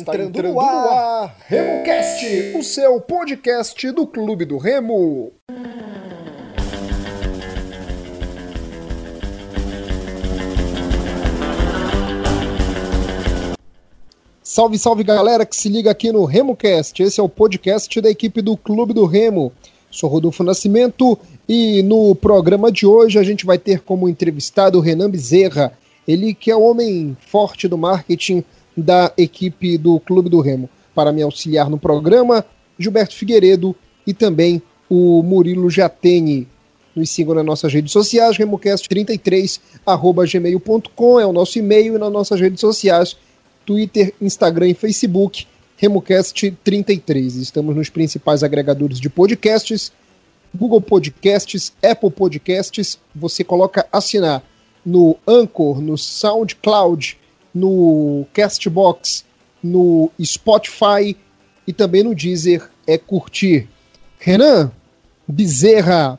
Está entrando, entrando no ar, ar RemoCast, o seu podcast do Clube do Remo. Salve, salve galera que se liga aqui no RemoCast. Esse é o podcast da equipe do Clube do Remo. Sou Rodolfo Nascimento e no programa de hoje a gente vai ter como entrevistado o Renan Bezerra, ele que é o homem forte do marketing da equipe do Clube do Remo. Para me auxiliar no programa, Gilberto Figueiredo e também o Murilo Jatene. Nos sigam nas nossas redes sociais, remocast33, gmail.com é o nosso e-mail e nas nossas redes sociais, Twitter, Instagram e Facebook, RemoCast33. Estamos nos principais agregadores de podcasts, Google Podcasts, Apple Podcasts, você coloca assinar no Anchor, no SoundCloud, no Castbox, no Spotify e também no Deezer é curtir. Renan Bezerra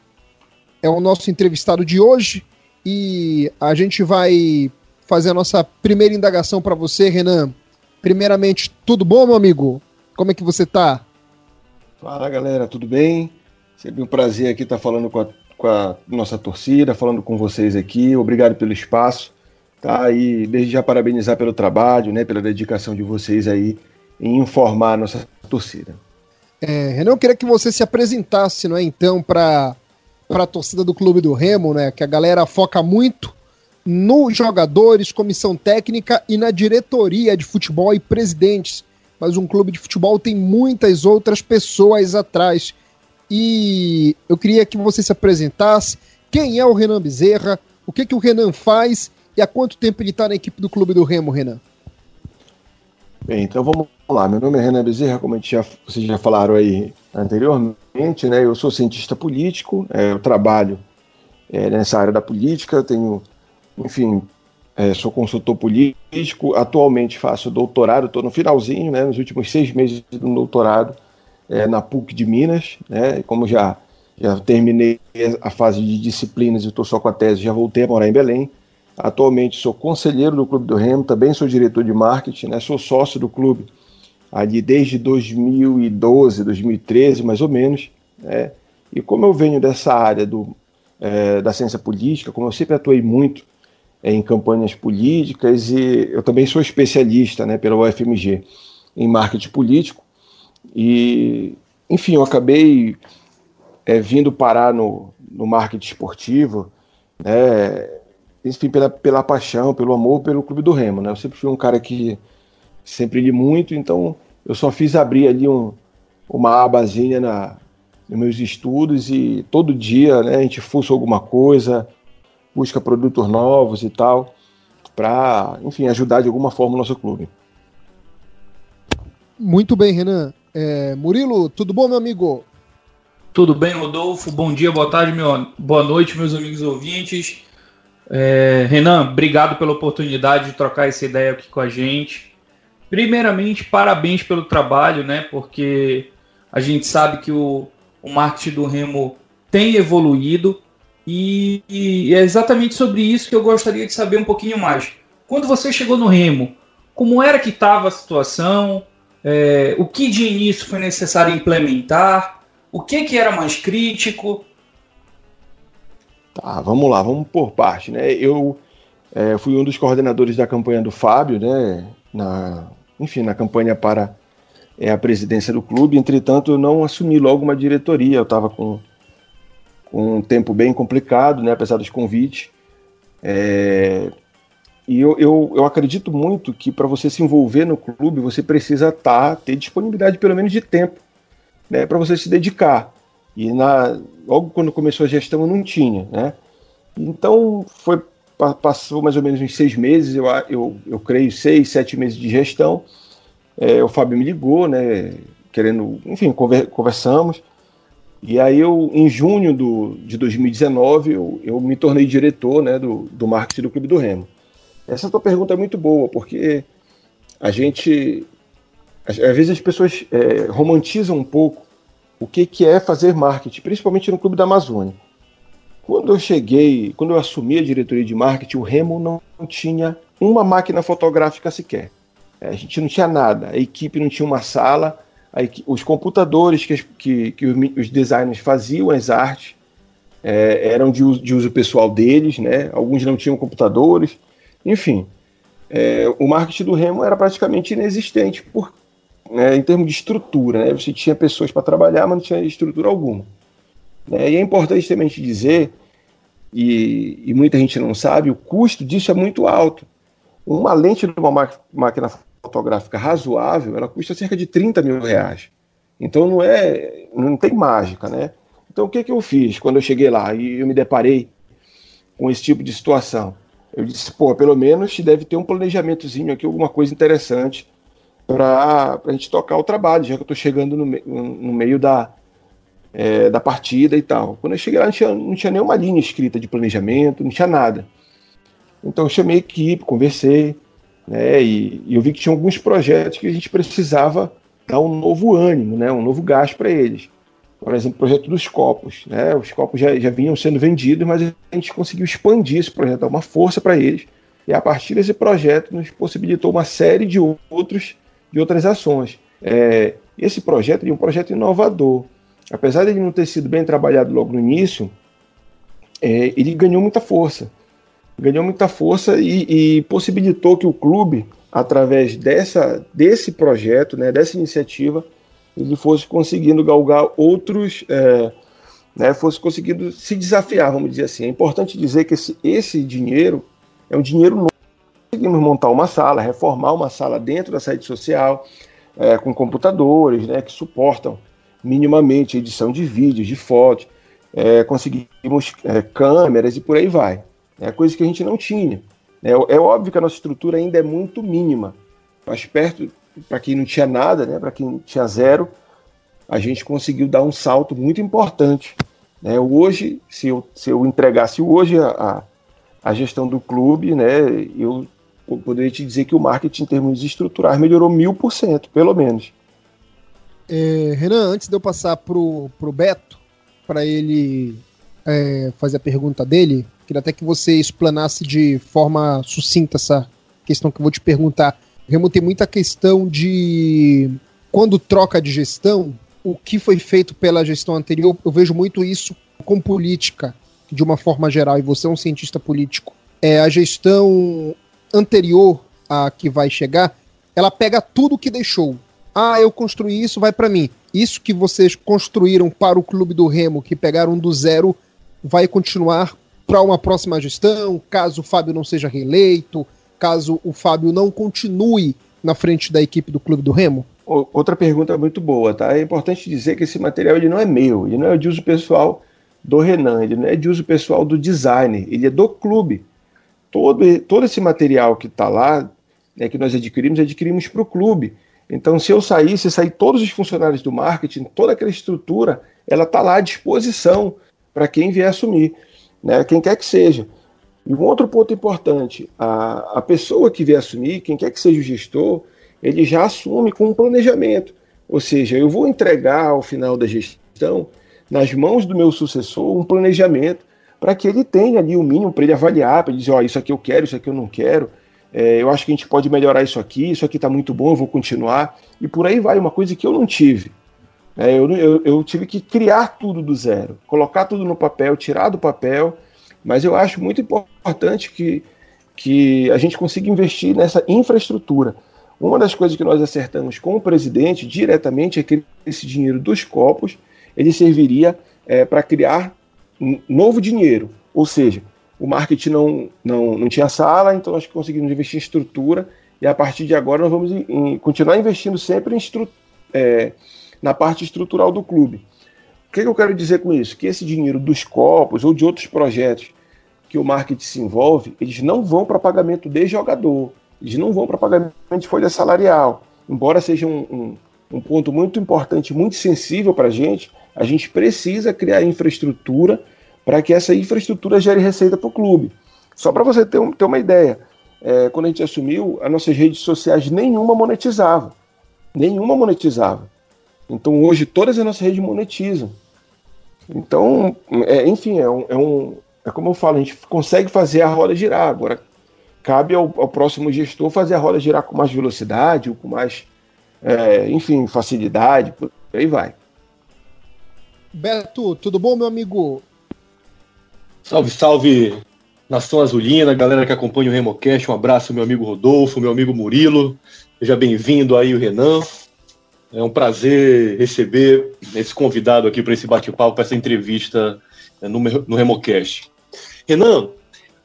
é o nosso entrevistado de hoje e a gente vai fazer a nossa primeira indagação para você, Renan. Primeiramente, tudo bom, meu amigo? Como é que você tá? Fala, galera, tudo bem? Sempre um prazer aqui estar falando com a, com a nossa torcida, falando com vocês aqui. Obrigado pelo espaço. Tá? E desde já parabenizar pelo trabalho, né, pela dedicação de vocês aí em informar a nossa torcida. É, Renan, eu queria que você se apresentasse, não é, então, para a torcida do Clube do Remo, né, que a galera foca muito nos jogadores, comissão técnica e na diretoria de futebol e presidentes. Mas um clube de futebol tem muitas outras pessoas atrás. E eu queria que você se apresentasse. Quem é o Renan Bezerra? O que, que o Renan faz e há quanto tempo ele está na equipe do Clube do Remo, Renan? Bem, então vamos lá. Meu nome é Renan Bezerra, como já, vocês já falaram aí anteriormente, né? Eu sou cientista político, é, eu trabalho é, nessa área da política, tenho, enfim, é, sou consultor político, atualmente faço doutorado, estou no finalzinho, né? Nos últimos seis meses do doutorado é, na PUC de Minas, né? Como já já terminei a fase de disciplinas e estou só com a tese, já voltei a morar em Belém. Atualmente sou conselheiro do Clube do Remo, também sou diretor de marketing, né? sou sócio do clube ali desde 2012, 2013, mais ou menos. Né? E como eu venho dessa área do, é, da ciência política, como eu sempre atuei muito é, em campanhas políticas, e eu também sou especialista né, pela UFMG em marketing político, e enfim, eu acabei é, vindo parar no, no marketing esportivo, né, enfim, pela, pela paixão, pelo amor pelo Clube do Remo, né? Eu sempre fui um cara que sempre li muito, então eu só fiz abrir ali um, uma abazinha na, nos meus estudos e todo dia, né, a gente fuça alguma coisa, busca produtos novos e tal, para, enfim, ajudar de alguma forma o nosso clube. Muito bem, Renan. É, Murilo, tudo bom, meu amigo? Tudo bem, Rodolfo? Bom dia, boa tarde, meu, boa noite, meus amigos ouvintes. É, Renan, obrigado pela oportunidade de trocar essa ideia aqui com a gente. Primeiramente, parabéns pelo trabalho, né? Porque a gente sabe que o, o marketing do Remo tem evoluído e, e, é exatamente sobre isso que eu gostaria de saber um pouquinho mais. Quando você chegou no Remo, como era que estava a situação? É, o que de início foi necessário implementar? O que, que era mais crítico? Tá, vamos lá, vamos por parte, né? Eu é, fui um dos coordenadores da campanha do Fábio, né? Na, enfim, na campanha para é, a presidência do clube. Entretanto, eu não assumi logo uma diretoria. Eu estava com, com, um tempo bem complicado, né? Apesar dos convites. É, e eu, eu, eu, acredito muito que para você se envolver no clube, você precisa tá, ter disponibilidade pelo menos de tempo, né? Para você se dedicar. E na, logo quando começou a gestão eu não tinha, né? Então foi passou mais ou menos uns seis meses, eu, eu, eu creio seis, sete meses de gestão. É, o Fábio me ligou, né? Querendo, enfim, conver, conversamos. E aí eu, em junho do, de 2019, eu, eu me tornei diretor né, do, do marketing do Clube do Remo. Essa tua pergunta é muito boa, porque a gente. Às, vezes as pessoas é, romantizam um pouco o que, que é fazer marketing, principalmente no Clube da Amazônia. Quando eu cheguei, quando eu assumi a diretoria de marketing, o Remo não tinha uma máquina fotográfica sequer. É, a gente não tinha nada, a equipe não tinha uma sala, equipe, os computadores que, que, que, os designers faziam as artes é, eram de uso, de uso, pessoal deles, né? alguns não tinham computadores, enfim. É, o marketing do Remo era praticamente inexistente por, né, em termos de estrutura. Né? Você tinha pessoas para trabalhar, mas não tinha estrutura alguma. Né? E é importante também te dizer, e, e, muita gente não sabe, o custo disso é muito alto. Uma lente de uma máquina fotográfica razoável, ela custa cerca de 30 mil reais. Então não é, não tem mágica, né? Então o que, que eu fiz quando eu cheguei lá e eu me deparei com esse tipo de situação? Eu disse, pô, pelo menos deve ter um planejamentozinho aqui, alguma coisa interessante para a gente tocar o trabalho, já que eu estou chegando no, no, meio da, é, da partida e tal. Quando eu cheguei lá, não tinha, não tinha nenhuma linha escrita de planejamento, não tinha nada. Então eu chamei a equipe, conversei, né, e, e eu vi que tinha alguns projetos que a gente precisava dar um novo ânimo, né, um novo gás para eles. Por exemplo, o projeto dos copos. Né, os copos já, já vinham sendo vendidos, mas a gente conseguiu expandir esse projeto, dar uma força para eles. E a partir desse projeto nos possibilitou uma série de outros de outras ações. É, esse projeto é um projeto inovador. Apesar de ele não ter sido bem trabalhado logo no início, é, ele ganhou muita força. Ganhou muita força e, e, possibilitou que o clube, através dessa, desse projeto, né, dessa iniciativa, ele fosse conseguindo galgar outros, é, né, fosse conseguindo se desafiar, vamos dizer assim. É importante dizer que esse, esse dinheiro é um dinheiro novo conseguimos montar uma sala, reformar uma sala dentro da sede social, é, com computadores né, que suportam minimamente edição de vídeos, de fotos, é, conseguimos é, câmeras e por aí vai. É coisa que a gente não tinha. É, é óbvio que a nossa estrutura ainda é muito mínima, mas perto, para quem não tinha nada, né, para quem tinha zero, a gente conseguiu dar um salto muito importante. Né? Hoje, se eu, se eu entregasse hoje a, a, a gestão do clube, né, eu poderia te dizer que o marketing em termos estruturais melhorou mil por cento, pelo menos. É, Renan, antes de eu passar pro, pro Beto, para ele é, fazer a pergunta dele, queria até que você explanasse de forma sucinta essa questão que eu vou te perguntar. Remo tem muita questão de quando troca de gestão, o que foi feito pela gestão anterior, eu vejo muito isso com política, de uma forma geral, e você é um cientista político. É, a gestão anterior à que vai chegar, ela pega tudo que deixou. Ah, eu construí isso, vai para mim. Isso que vocês construíram para o clube do Remo, que pegaram do zero, vai continuar para uma próxima gestão, caso o Fábio não seja reeleito, caso o Fábio não continue na frente da equipe do clube do Remo? Outra pergunta muito boa, tá? É importante dizer que esse material ele não é meu, ele não é de uso pessoal do Renan, ele não é de uso pessoal do designer, ele é do clube todo, todo esse material que está lá, né, que nós adquirimos, adquirimos para o clube. Então, se eu sair, se sair todos os funcionários do marketing, toda aquela estrutura, ela está lá à disposição para quem vier assumir, né, quem quer que seja. E um outro ponto importante, a, a pessoa que vier assumir, quem quer que seja o gestor, ele já assume com um planejamento. Ou seja, eu vou entregar ao final da gestão, nas mãos do meu sucessor, um planejamento para que ele tenha ali o mínimo para ele avaliar, para dizer, ó, oh, isso aqui eu quero, isso aqui eu não quero, é, eu acho que a gente pode melhorar isso aqui, isso aqui está muito bom, eu vou continuar, e por aí vai, uma coisa que eu não tive. É, eu, eu, eu, tive que criar tudo do zero, colocar tudo no papel, tirar do papel, mas eu acho muito importante que, que a gente consiga investir nessa infraestrutura. Uma das coisas que nós acertamos com o presidente diretamente é que esse dinheiro dos copos ele serviria é, para criar novo dinheiro. Ou seja, o marketing não, não, não tinha sala, então nós conseguimos investir em estrutura e a partir de agora nós vamos em, continuar investindo sempre é, na parte estrutural do clube. O que, que eu quero dizer com isso? Que esse dinheiro dos copos ou de outros projetos que o marketing se envolve, eles não vão para pagamento de jogador, eles não vão para pagamento de folha salarial. Embora seja um, um, um ponto muito importante, muito sensível para a gente, a gente precisa criar infraestrutura para que essa infraestrutura gere receita para o clube. Só para você ter, um, ter, uma ideia, é, quando a gente assumiu, as nossas redes sociais nenhuma monetizava. Nenhuma monetizava. Então hoje todas as nossas redes monetizam. Então, é, enfim, é, um, é, um, é como eu falo, a gente consegue fazer a roda girar. Agora, cabe ao, ao, próximo gestor fazer a roda girar com mais velocidade, ou com mais, é, enfim, facilidade, por aí vai. Beto, tudo bom, meu amigo? Salve, salve, Nação Azulina, galera que acompanha o Remocast, um abraço, meu amigo Rodolfo, meu amigo Murilo, seja bem-vindo aí, o Renan. É um prazer receber esse convidado aqui para esse bate-papo, para essa entrevista né, no, no Remocast. Renan,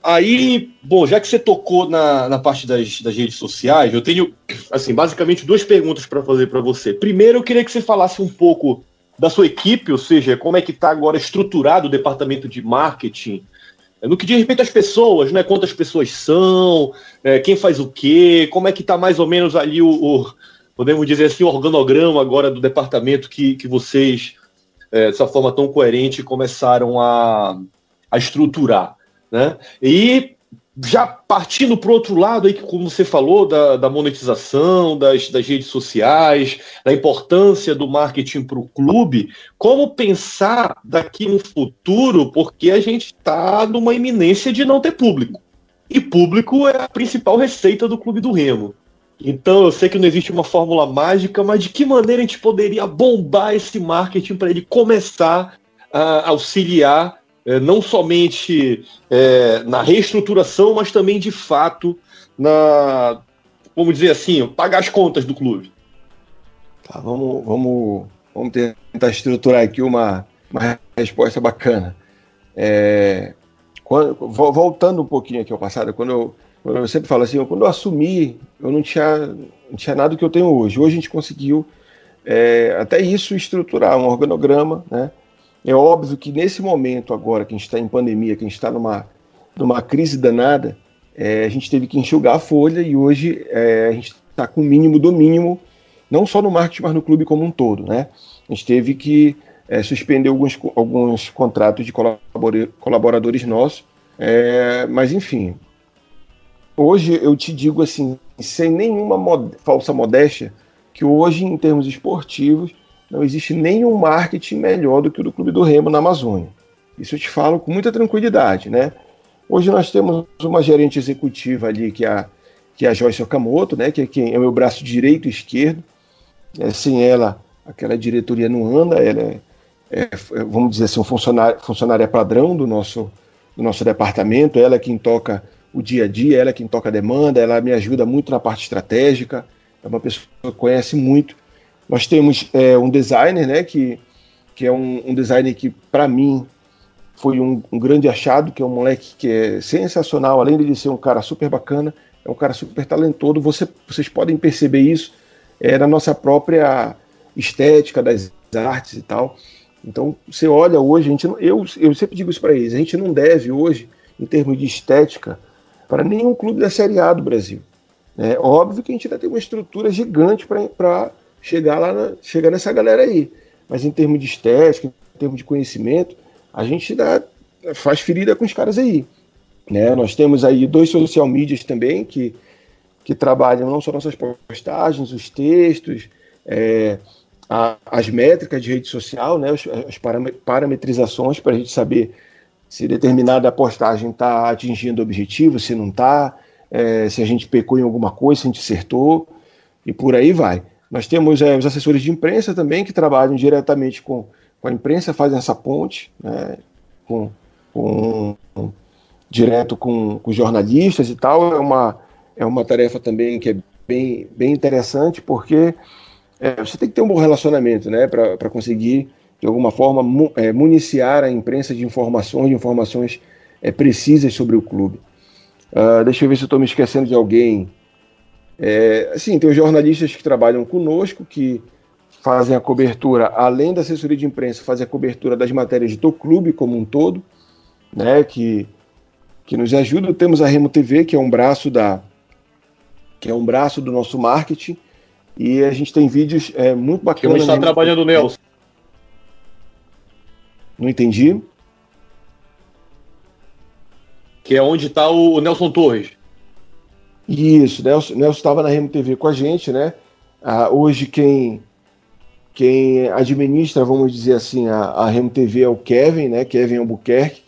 aí, bom, já que você tocou na, na parte das, das redes sociais, eu tenho, assim, basicamente duas perguntas para fazer para você. Primeiro, eu queria que você falasse um pouco da sua equipe, ou seja, como é que está agora estruturado o departamento de marketing, no que diz respeito às pessoas, né? Quantas pessoas são, é, quem faz o quê, como é que está mais ou menos ali o, o, podemos dizer assim, o organograma agora do departamento que, que vocês, é, dessa forma tão coerente, começaram a, a estruturar. Né? E já partindo para o outro lado, aí, como você falou, da, da monetização, das, das, redes sociais, da importância do marketing para o clube, como pensar daqui no futuro, porque a gente está numa iminência de não ter público. E público é a principal receita do Clube do Remo. Então eu sei que não existe uma fórmula mágica, mas de que maneira a gente poderia bombar esse marketing para ele começar a auxiliar não somente é, na reestruturação, mas também de fato na, vamos dizer assim, pagar as contas do clube. Tá, vamos, vamos, vamos tentar estruturar aqui uma, uma resposta bacana. É, quando, voltando um pouquinho aqui ao passado, quando eu, quando eu sempre falo assim, quando eu assumi, eu não tinha, não tinha nada do que eu tenho hoje. Hoje a gente conseguiu é, até isso estruturar um organograma, né? É óbvio que nesse momento agora que a gente está em pandemia, que a gente está numa, numa crise danada, é, a gente teve que enxugar a folha e hoje é, a gente está com o mínimo do mínimo, não só no marketing, mas no clube como um todo. Né? A gente teve que é, suspender alguns, alguns contratos de colaboradores nossos, é, mas enfim. Hoje eu te digo assim, sem nenhuma mod falsa modéstia, que hoje, em termos esportivos, não existe nenhum marketing melhor do que o do Clube do Remo na Amazônia. Isso eu te falo com muita tranquilidade, né? Hoje nós temos uma gerente executiva ali, que é a, que é a Joyce Okamoto, né? Que é, quem é o meu braço direito e esquerdo. É, sem ela, aquela diretoria não anda, ela é, é, é vamos dizer assim, um funcionário, funcionária padrão do nosso, do nosso departamento, ela é quem toca o dia a dia, ela é quem toca a demanda, ela me ajuda muito na parte estratégica, é uma pessoa que conhece muito nós temos é, um designer, né, que, que é um, um designer que, para mim, foi um, um, grande achado, que é um moleque que é sensacional, além de ser um cara super bacana, é um cara super talentoso. Você, vocês podem perceber isso é, na nossa própria estética das artes e tal. Então, você olha hoje, a gente, eu, eu sempre digo isso para eles, a gente não deve hoje, em termos de estética, para nenhum clube da Série A do Brasil. É óbvio que a gente ainda tem uma estrutura gigante para chegar lá, na, chegar nessa galera aí. Mas em termos de estética, em termos de conhecimento, a gente dá, faz ferida com os caras aí. Né? Nós temos aí dois social medias também que, que trabalham não só nossas postagens, os textos, é, a, as métricas de rede social, né? as, as parametrizações para a gente saber se determinada postagem está atingindo o objetivo, se não está, é, se a gente pecou em alguma coisa, se a gente acertou, e por aí vai. Nós temos é, os assessores de imprensa também, que trabalham diretamente com, com a imprensa, fazem essa ponte, né, com, com, direto com, com jornalistas e tal. É uma, é uma tarefa também que é bem, bem interessante, porque é, você tem que ter um bom relacionamento né, para conseguir, de alguma forma, mu, é, municiar a imprensa de informações, de informações é, precisas sobre o clube. Uh, deixa eu ver se eu estou me esquecendo de alguém. É, assim, tem os jornalistas que trabalham conosco, que fazem a cobertura, além da assessoria de imprensa, fazem a cobertura das matérias do clube como um todo, né, que, que nos ajuda. Temos a Remo TV, que é um braço da que é um braço do nosso marketing, e a gente tem vídeos é, muito bacanas. Que está trabalhando o Nelson. Não entendi. Que é onde está o Nelson Torres. Isso, Nelson estava na RMTV com a gente, né? Ah, hoje quem, quem administra, vamos dizer assim, a, a RMTV é o Kevin, né? Kevin Albuquerque.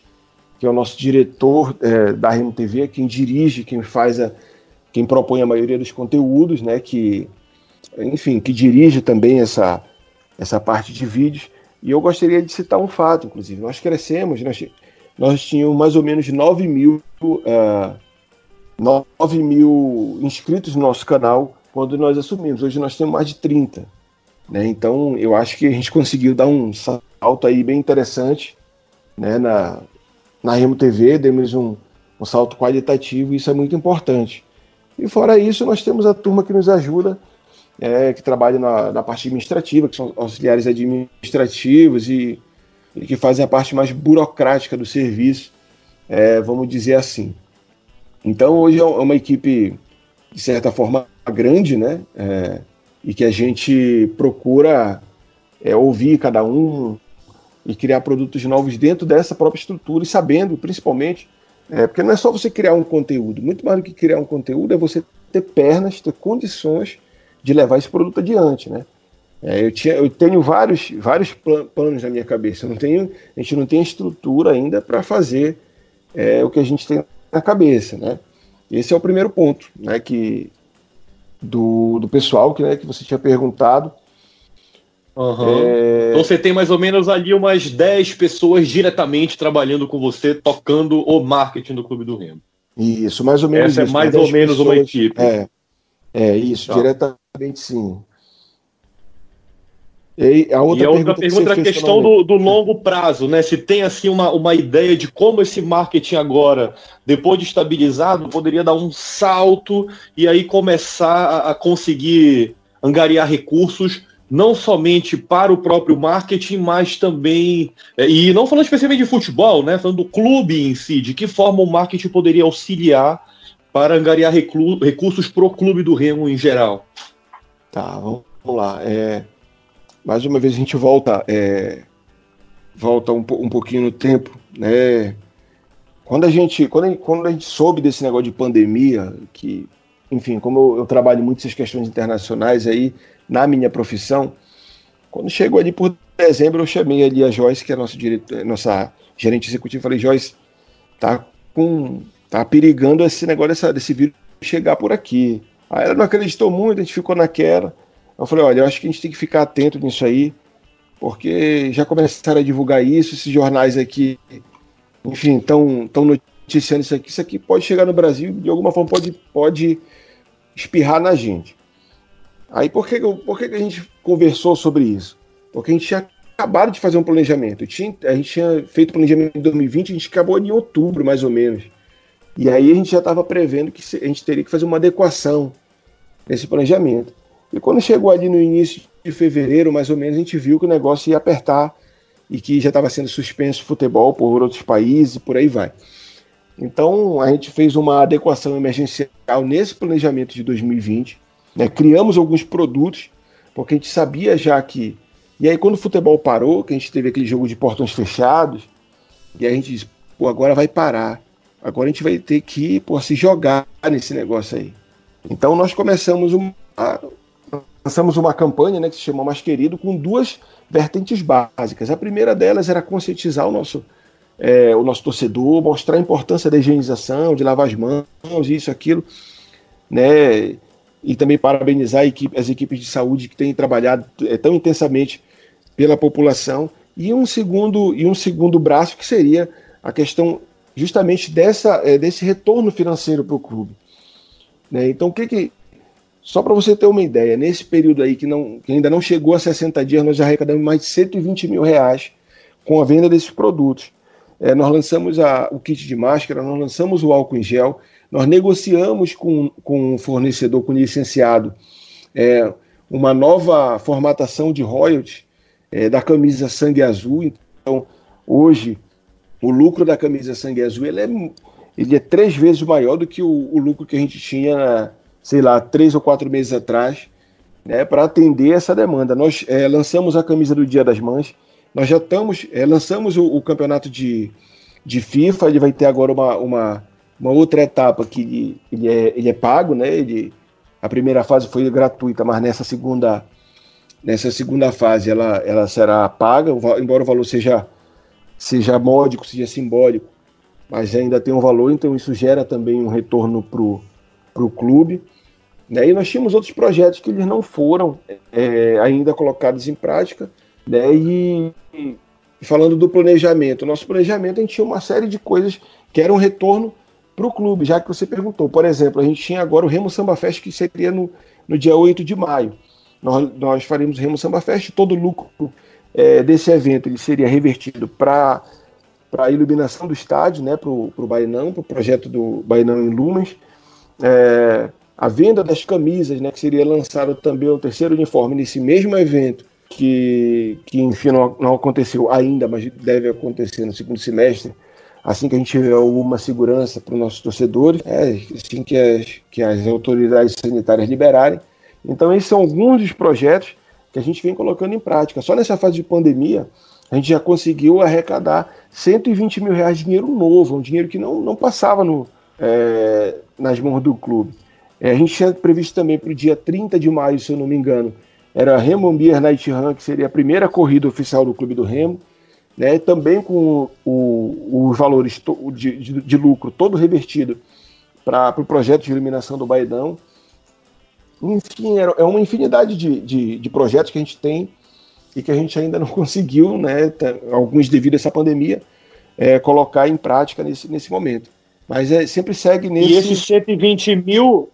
que é o nosso diretor é, da Remo TV, quem dirige, quem faz a, quem propõe a maioria dos conteúdos, né, que, enfim, que dirige também essa, essa parte de vídeos. E eu gostaria de citar um fato, inclusive. Nós crescemos, nós, nós tínhamos mais ou menos 9 mil, uh, 9 mil inscritos no nosso canal quando nós assumimos. Hoje nós temos mais de 30. Né? Então eu acho que a gente conseguiu dar um salto aí bem interessante né? na, na Remo TV, demos um, um salto qualitativo isso é muito importante. E fora isso, nós temos a turma que nos ajuda, é, que trabalha na, na, parte administrativa, que são auxiliares administrativos e, e, que fazem a parte mais burocrática do serviço, é, vamos dizer assim. Então, hoje é uma equipe, de certa forma, grande, né? É, e que a gente procura é, ouvir cada um e criar produtos novos dentro dessa própria estrutura e sabendo, principalmente, é, porque não é só você criar um conteúdo, muito mais do que criar um conteúdo é você ter pernas, ter condições de levar esse produto adiante, né? É, eu, tinha, eu tenho vários, vários planos na minha cabeça, eu não tenho, a gente não tem estrutura ainda para fazer é, o que a gente tem na cabeça, né? Esse é o primeiro ponto, né? Que do, do pessoal que, né, que você tinha perguntado. Uhum. É... Então você tem mais ou menos ali umas 10 pessoas diretamente trabalhando com você, tocando o marketing do Clube do Remo. Isso, mais ou menos. Essa é isso, é mais ou menos pessoas, uma equipe. É, é isso, tá. diretamente sim. E a outra, e a outra pergunta, é a questão do, do, longo prazo, né? Se tem assim uma, uma ideia de como esse marketing agora, depois de estabilizado, poderia dar um salto e aí começar a, a conseguir angariar recursos não somente para o próprio marketing, mas também. É, e não falando especialmente de futebol, né? Falando do clube em si, de que forma o marketing poderia auxiliar para angariar recursos para o clube do Remo em geral. Tá, vamos lá. É, mais uma vez a gente volta, é, volta um, um pouquinho no tempo, né? Quando a gente, quando a, quando a gente soube desse negócio de pandemia, que, enfim, como eu, eu trabalho muito essas questões internacionais aí, na minha profissão, quando chegou ali por dezembro, eu chamei ali a Joyce, que é nossa, diretor, nossa gerente executiva, falei, Joyce, tá com. tá perigando esse negócio dessa, desse vírus chegar por aqui. Aí ela não acreditou muito, a gente ficou naquela. Eu falei, olha, eu acho que a gente tem que ficar atento nisso aí, porque já começaram a divulgar isso, esses jornais aqui, enfim, estão noticiando isso aqui, isso aqui pode chegar no Brasil, de alguma forma pode, pode espirrar na gente. Aí por que, por que a gente conversou sobre isso? Porque a gente tinha acabado de fazer um planejamento. Tinha, a gente tinha feito planejamento em 2020, a gente acabou em outubro, mais ou menos. E aí a gente já estava prevendo que a gente teria que fazer uma adequação nesse planejamento. E quando chegou ali no início de fevereiro, mais ou menos, a gente viu que o negócio ia apertar e que já estava sendo suspenso o futebol por outros países e por aí vai. Então a gente fez uma adequação emergencial nesse planejamento de 2020 né? Criamos alguns produtos, porque a gente sabia já que. E aí, quando o futebol parou, que a gente teve aquele jogo de portões fechados, e a gente disse, pô, agora vai parar. Agora a gente vai ter que pô, se jogar nesse negócio aí. Então nós começamos uma, lançamos uma campanha né, que se chama Mais Querido, com duas vertentes básicas. A primeira delas era conscientizar o nosso, é, o nosso torcedor, mostrar a importância da higienização, de lavar as mãos, isso, aquilo, né? e também parabenizar equipe, as equipes de saúde que têm trabalhado é, tão intensamente pela população e um segundo e um segundo braço que seria a questão justamente dessa é, desse retorno financeiro para o clube. Né? Então o que que só para você ter uma ideia, nesse período aí que, não, que ainda não chegou a 60 dias, nós arrecadamos mais de 120 mil reais com a venda desses produtos. É, nós lançamos a, o kit de máscara, nós lançamos o álcool em gel, nós negociamos com, com um fornecedor, com um licenciado, é, uma nova formatação de royalties é, da camisa sangue azul. Então, hoje, o lucro da camisa sangue azul ele é, ele é três vezes maior do que o, o lucro que a gente tinha, sei lá, três ou quatro meses atrás, né, para atender essa demanda. Nós é, lançamos a camisa do Dia das Mães, nós já estamos, é, lançamos o, o, campeonato de, de FIFA, ele vai ter agora uma, uma uma outra etapa que ele é, ele é pago, né? Ele, a primeira fase foi gratuita, mas nessa segunda, nessa segunda fase ela, ela será paga, embora o valor seja, seja módico, seja simbólico. mas ainda tem um valor, então isso gera também um retorno para o clube. Né? E nós tínhamos outros projetos que eles não foram é, ainda colocados em prática. Né? E, e, falando do planejamento, nosso planejamento a gente tinha uma série de coisas que eram um retorno para o clube, já que você perguntou. Por exemplo, a gente tinha agora o Remo Samba Fest, que seria no, no dia 8 de maio. Nós, nós faremos o Remo Samba Fest, todo o lucro é, desse evento ele seria revertido para a iluminação do estádio, né, para o Bainão, para o projeto do Bainão em Lumens. É, a venda das camisas, né, que seria lançado também o terceiro uniforme nesse mesmo evento, que, que enfim não, não aconteceu ainda, mas deve acontecer no segundo semestre, assim que a gente tiver alguma segurança para os nossos torcedores, é, assim que as, que as autoridades sanitárias liberarem. Então, esses são alguns dos projetos que a gente vem colocando em prática. Só nessa fase de pandemia, a gente já conseguiu arrecadar 120 mil reais de dinheiro novo, um dinheiro que não, não passava no, é, nas mãos do clube. É, a gente tinha previsto também para o dia 30 de maio, se eu não me engano, era a Remo Beer Night Run, que seria a primeira corrida oficial do Clube do Remo, né, também com os valores de, de, de, lucro todo revertido para o pro projeto de iluminação do Baidão. Enfim, é uma infinidade de, de, de, projetos que a gente tem e que a gente ainda não conseguiu, né, alguns devido a essa pandemia, é, colocar em prática nesse, nesse momento. Mas é, sempre segue nesse. E esses 120 mil,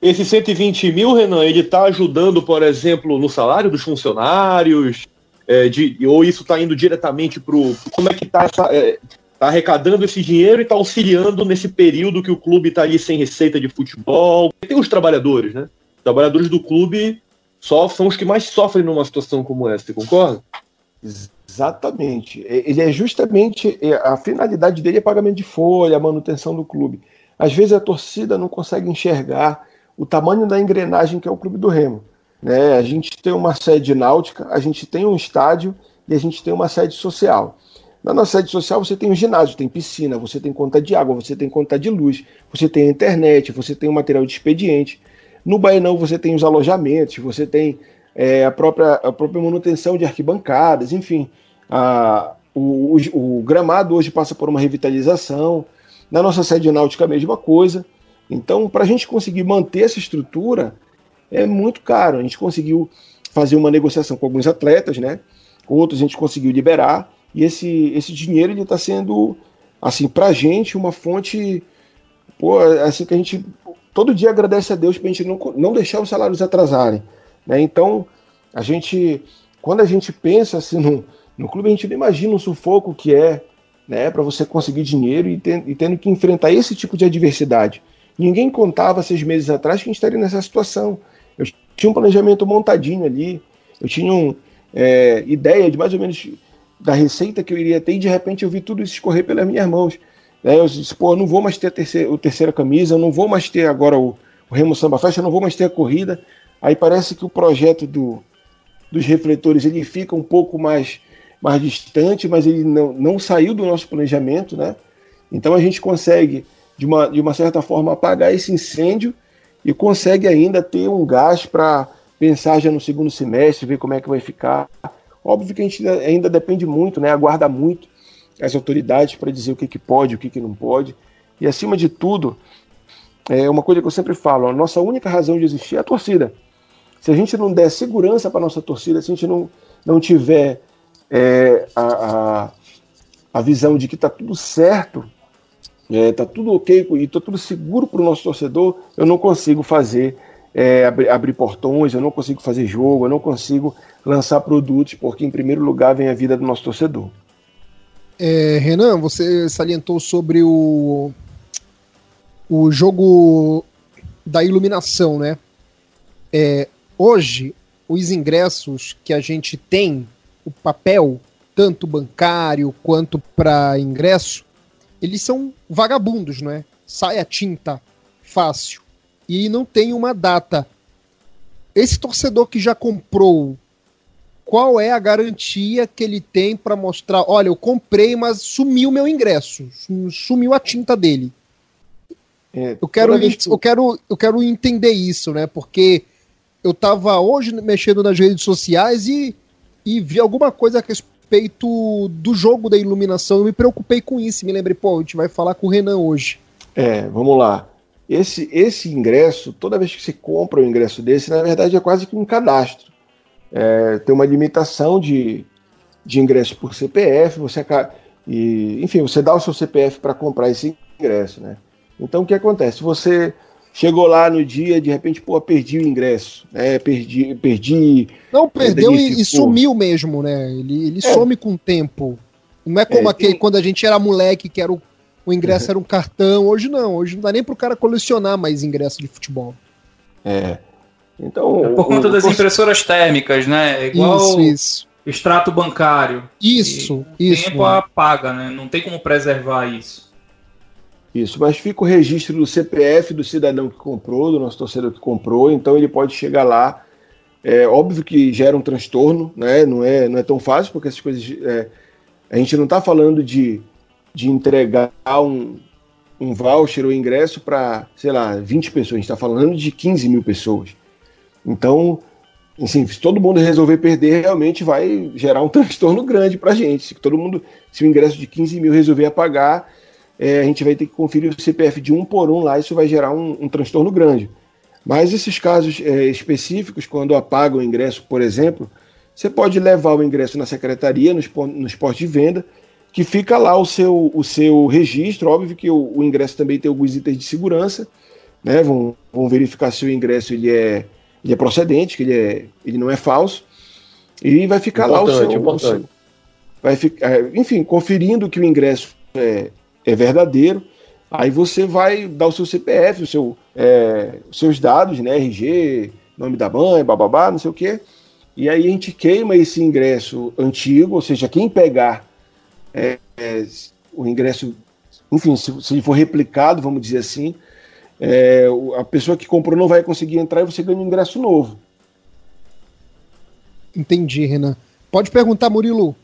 esse 120 mil, Renan, ele está ajudando, por exemplo, no salário dos funcionários? É, de, ou isso está indo diretamente para o. Como é que está é, tá arrecadando esse dinheiro e está auxiliando nesse período que o clube está ali sem receita de futebol? Tem os trabalhadores, né? Os trabalhadores do clube só são os que mais sofrem numa situação como essa, você concorda? Exatamente. Ele é justamente. É, a finalidade dele é pagamento de folha, manutenção do clube. Às vezes a torcida não consegue enxergar o tamanho da engrenagem que é o Clube do Remo. Né? A gente tem uma sede náutica, a gente tem um estádio e a gente tem uma sede social. Na nossa sede social você tem um ginásio, tem piscina, você tem conta de água, você tem conta de luz, você tem internet, você tem o material de expediente. No Bainão você tem os alojamentos, você tem é, a, própria, a própria manutenção de arquibancadas, enfim. A, o, o, o gramado hoje passa por uma revitalização. Na nossa sede náutica a mesma coisa. Então, para a gente conseguir manter essa estrutura, é muito caro. A gente conseguiu fazer uma negociação com alguns atletas, né? Outros a gente conseguiu liberar. E esse, esse dinheiro ele está sendo, assim, para a gente uma fonte, pô, assim que a gente todo dia agradece a Deus para a gente não, não deixar os salários atrasarem, né? Então, a gente, quando a gente pensa assim no clube, a gente não imagina o sufoco que é, né? Para você conseguir dinheiro e, e tendo que enfrentar esse tipo de adversidade. Ninguém contava seis meses atrás que a gente estaria nessa situação. Eu tinha um planejamento montadinho ali, eu tinha uma é, ideia de mais ou menos da receita que eu iria ter, e de repente eu vi tudo isso escorrer pelas minhas mãos. É, eu disse, pô, eu não vou mais ter a terceira, a terceira camisa, eu não vou mais ter agora o, o Remo Samba Festa, eu não vou mais ter a corrida. Aí parece que o projeto do, dos refletores ele fica um pouco mais, mais distante, mas ele não, não saiu do nosso planejamento, né? Então a gente consegue de uma, de uma certa forma, apagar esse incêndio e consegue ainda ter um gás para pensar já no segundo semestre, ver como é que vai ficar. Óbvio que a gente ainda depende muito, né, aguarda muito as autoridades para dizer o que, que pode, o que, que não pode. E acima de tudo, é uma coisa que eu sempre falo: a nossa única razão de existir é a torcida. Se a gente não der segurança para nossa torcida, se a gente não, não tiver é, a, a, a visão de que está tudo certo é, tá tudo ok e tá tudo seguro para o nosso torcedor, eu não consigo fazer é, abrir, abrir, portões, eu não consigo fazer jogo, eu não consigo lançar produtos, porque em primeiro lugar vem a vida do nosso torcedor. É, Renan, você salientou sobre o, o jogo da iluminação, né? É, hoje, os ingressos que a gente tem, o papel, tanto bancário quanto para ingresso, eles são vagabundos, não é? Sai a tinta fácil e não tem uma data. Esse torcedor que já comprou, qual é a garantia que ele tem para mostrar? Olha, eu comprei, mas sumiu meu ingresso, sumiu a tinta dele. É, eu, quero, eu, quero, eu quero entender isso, né? Porque eu estava hoje mexendo nas redes sociais e, e vi alguma coisa respeito do jogo da iluminação. Eu me preocupei com isso. Me lembrei, pô, a gente vai falar com o Renan hoje. É, vamos lá. Esse, esse ingresso, toda vez que você compra um ingresso desse, na verdade é quase que um cadastro. É, tem uma limitação de, de ingresso por CPF, você e, enfim, você dá o seu CPF para comprar esse ingresso, né? Então o que acontece? Você chegou lá no dia, de repente, pô, perdi o ingresso, né? Perdi, perdi. Não, perdeu e, e, sumiu mesmo, né? Ele, ele é. some com o tempo. Não é como é, aquele tem... quando a gente era moleque, que era o, o ingresso uhum. era um cartão. Hoje não, hoje não dá nem pro cara colecionar mais ingresso de futebol. É. Então. É por conta das impressoras térmicas, né? É igual isso, isso. extrato bancário. Isso, e isso. O tempo apaga, né? Não tem como preservar isso. Isso, mas fica o registro do CPF do cidadão que comprou, do nosso torcedor que comprou, então ele pode chegar lá. É óbvio que gera um transtorno, né? Não é, não é tão fácil, porque essas coisas. É, a gente não está falando de, de entregar um, um voucher ou ingresso para, sei lá, 20 pessoas, a gente está falando de 15 mil pessoas. Então, assim, se todo mundo resolver perder, realmente vai gerar um transtorno grande para a gente. Se todo mundo, se o ingresso de 15 mil resolver apagar, é, a gente vai ter que conferir o CPF de um por um lá, isso vai gerar um, um transtorno grande. Mas esses casos é, específicos, quando apaga o ingresso, por exemplo, você pode levar o ingresso na secretaria, nos, nos postos de venda, que fica lá o seu, o seu registro. Óbvio que o, o ingresso também tem alguns itens de segurança, né? Vão, vão verificar se o ingresso ele é, ele é procedente, que ele, é, ele não é falso. E vai ficar importante, lá o seu. Importante. O seu vai ficar, enfim, conferindo que o ingresso é, é verdadeiro. Aí você vai dar o seu CPF, o seu, é, os seus dados, né, RG, nome da mãe, bababá, não sei o quê. E aí a gente queima esse ingresso antigo, ou seja, quem pegar é, é, o ingresso, enfim, se, se for replicado, vamos dizer assim, é, a pessoa que comprou não vai conseguir entrar e você ganha um ingresso novo. Entendi, Renan. Pode perguntar, Murilo.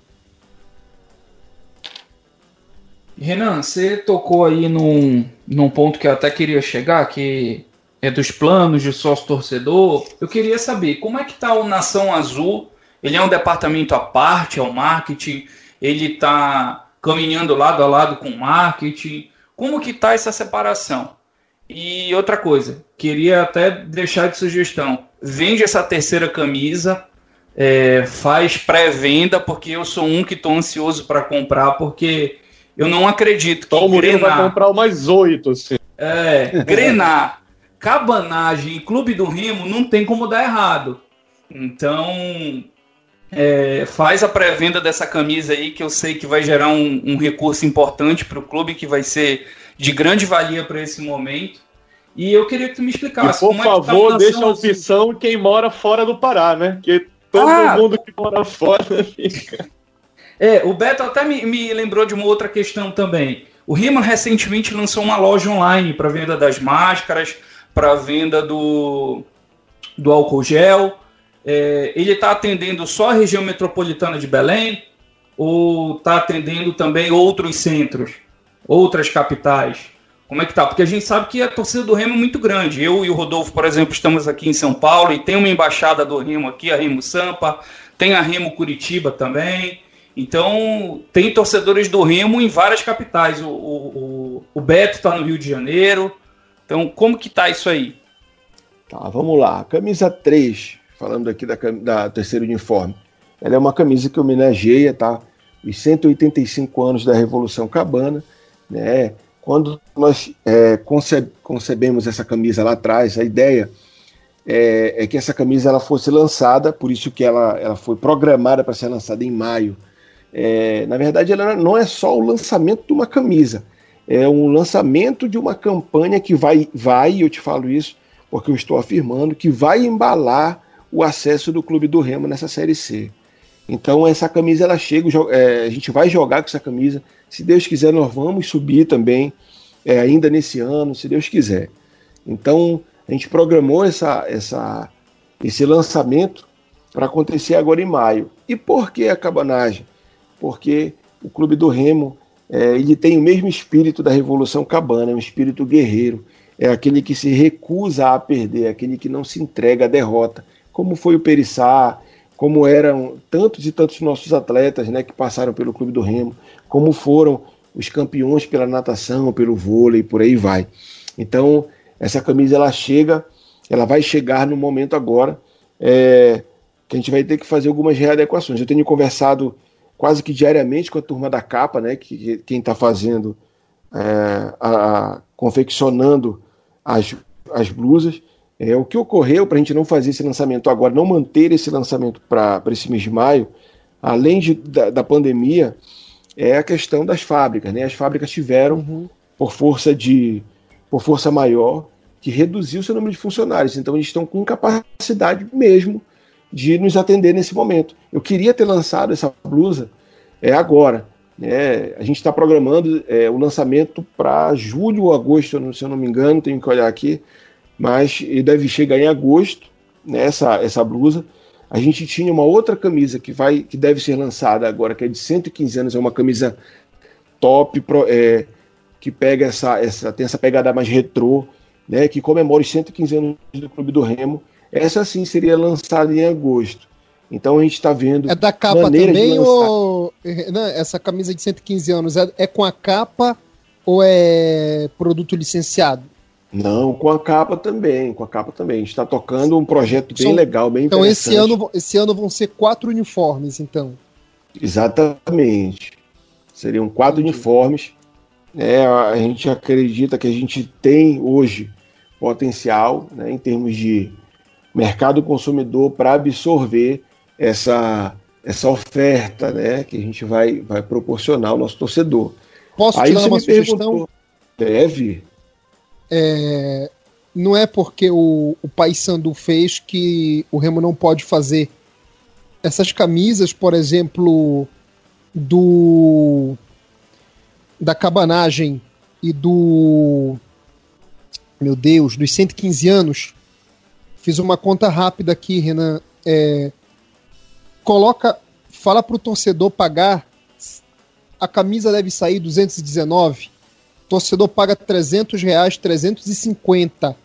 Renan, você tocou aí num, num ponto que eu até queria chegar, que é dos planos de sócio torcedor. Eu queria saber como é que está o Nação Azul. Ele é um departamento à parte, é o marketing. Ele está caminhando lado a lado com o marketing. Como que está essa separação? E outra coisa, queria até deixar de sugestão. Vende essa terceira camisa, é, faz pré-venda, porque eu sou um que estou ansioso para comprar, porque eu não acredito que. O Murilo vai comprar o mais oito, assim. É, grenar, cabanagem e clube do Remo não tem como dar errado. Então, é, faz a pré-venda dessa camisa aí, que eu sei que vai gerar um, um recurso importante para o clube, que vai ser de grande valia para esse momento. E eu queria que tu me explicasse. E, por favor, é que tá deixa a opção assim. quem mora fora do Pará, né? Porque todo ah, mundo que mora fora fica. É, o Beto até me, me lembrou de uma outra questão também. O Riemann recentemente lançou uma loja online para venda das máscaras, para venda do, do álcool gel. É, ele está atendendo só a região metropolitana de Belém ou está atendendo também outros centros, outras capitais? Como é que tá? Porque a gente sabe que a torcida do Remo é muito grande. Eu e o Rodolfo, por exemplo, estamos aqui em São Paulo e tem uma embaixada do Remo aqui, a Remo Sampa, tem a Remo Curitiba também. Então, tem torcedores do Remo em várias capitais. O, o, o Beto está no Rio de Janeiro. Então, como que tá isso aí? Tá, vamos lá. Camisa 3, falando aqui da, da terceira uniforme. Ela é uma camisa que homenageia, tá? Os 185 anos da Revolução Cabana, né? Quando nós é, concebemos essa camisa lá atrás, a ideia é, é, que essa camisa ela fosse lançada, por isso que ela, ela foi programada para ser lançada em maio é, na verdade, ela não é só o lançamento de uma camisa, é um lançamento de uma campanha que vai, vai, eu te falo isso porque eu estou afirmando, que vai embalar o acesso do Clube do Remo nessa Série C. Então essa camisa ela chega, é, a gente vai jogar com essa camisa. Se Deus quiser, nós vamos subir também, é, ainda nesse ano, se Deus quiser. Então a gente programou essa, essa, esse lançamento para acontecer agora em maio. E por que a cabanagem? Porque o Clube do Remo é, ele tem o mesmo espírito da Revolução Cabana, é um espírito guerreiro, é aquele que se recusa a perder, é aquele que não se entrega à derrota, como foi o Perissá, como eram tantos e tantos nossos atletas né, que passaram pelo Clube do Remo, como foram os campeões pela natação, pelo vôlei, por aí vai. Então, essa camisa ela chega, ela vai chegar no momento agora é, que a gente vai ter que fazer algumas readequações. Eu tenho conversado quase que diariamente com a turma da capa, né, que, que quem está fazendo, é, a, a, confeccionando as, as blusas. É, o que ocorreu para a gente não fazer esse lançamento agora, não manter esse lançamento para esse mês de maio, além de, da, da, pandemia, é a questão das fábricas. Né? As fábricas tiveram, uhum. por força de por força maior, que reduziu o seu número de funcionários. Então eles estão com capacidade mesmo de nos atender nesse momento. Eu queria ter lançado essa blusa é, agora. Né? A gente está programando é, o lançamento para julho ou agosto, se eu não me engano, tenho que olhar aqui, mas deve chegar em agosto, né, essa, essa blusa. A gente tinha uma outra camisa que vai que deve ser lançada agora, que é de 115 anos, é uma camisa top, pro, é, que pega essa, essa, tem essa pegada mais retrô, né, que comemora os 115 anos do Clube do Remo. Essa sim seria lançada em agosto. Então a gente está vendo. É da capa também ou. Né, essa camisa de 115 anos é, é com a capa ou é produto licenciado? Não, com a capa também, com a capa também. A gente está tocando um projeto bem São, legal, bem então interessante. Então esse ano, esse ano vão ser quatro uniformes, então. Exatamente. Seriam quatro Entendi. uniformes é, a gente acredita que a gente tem hoje potencial né, em termos de mercado consumidor para absorver essa, essa oferta né, que a gente vai, vai proporcionar ao nosso torcedor. Posso Aí te dar uma sugestão? Deve. É, não é porque o, o Paysandu fez que o Remo não pode fazer. Essas camisas, por exemplo, do da cabanagem e do. Meu Deus, dos 115 anos. Fiz uma conta rápida aqui, Renan. É, coloca. Fala pro torcedor pagar. A camisa deve sair 219. O torcedor paga 300 reais, 350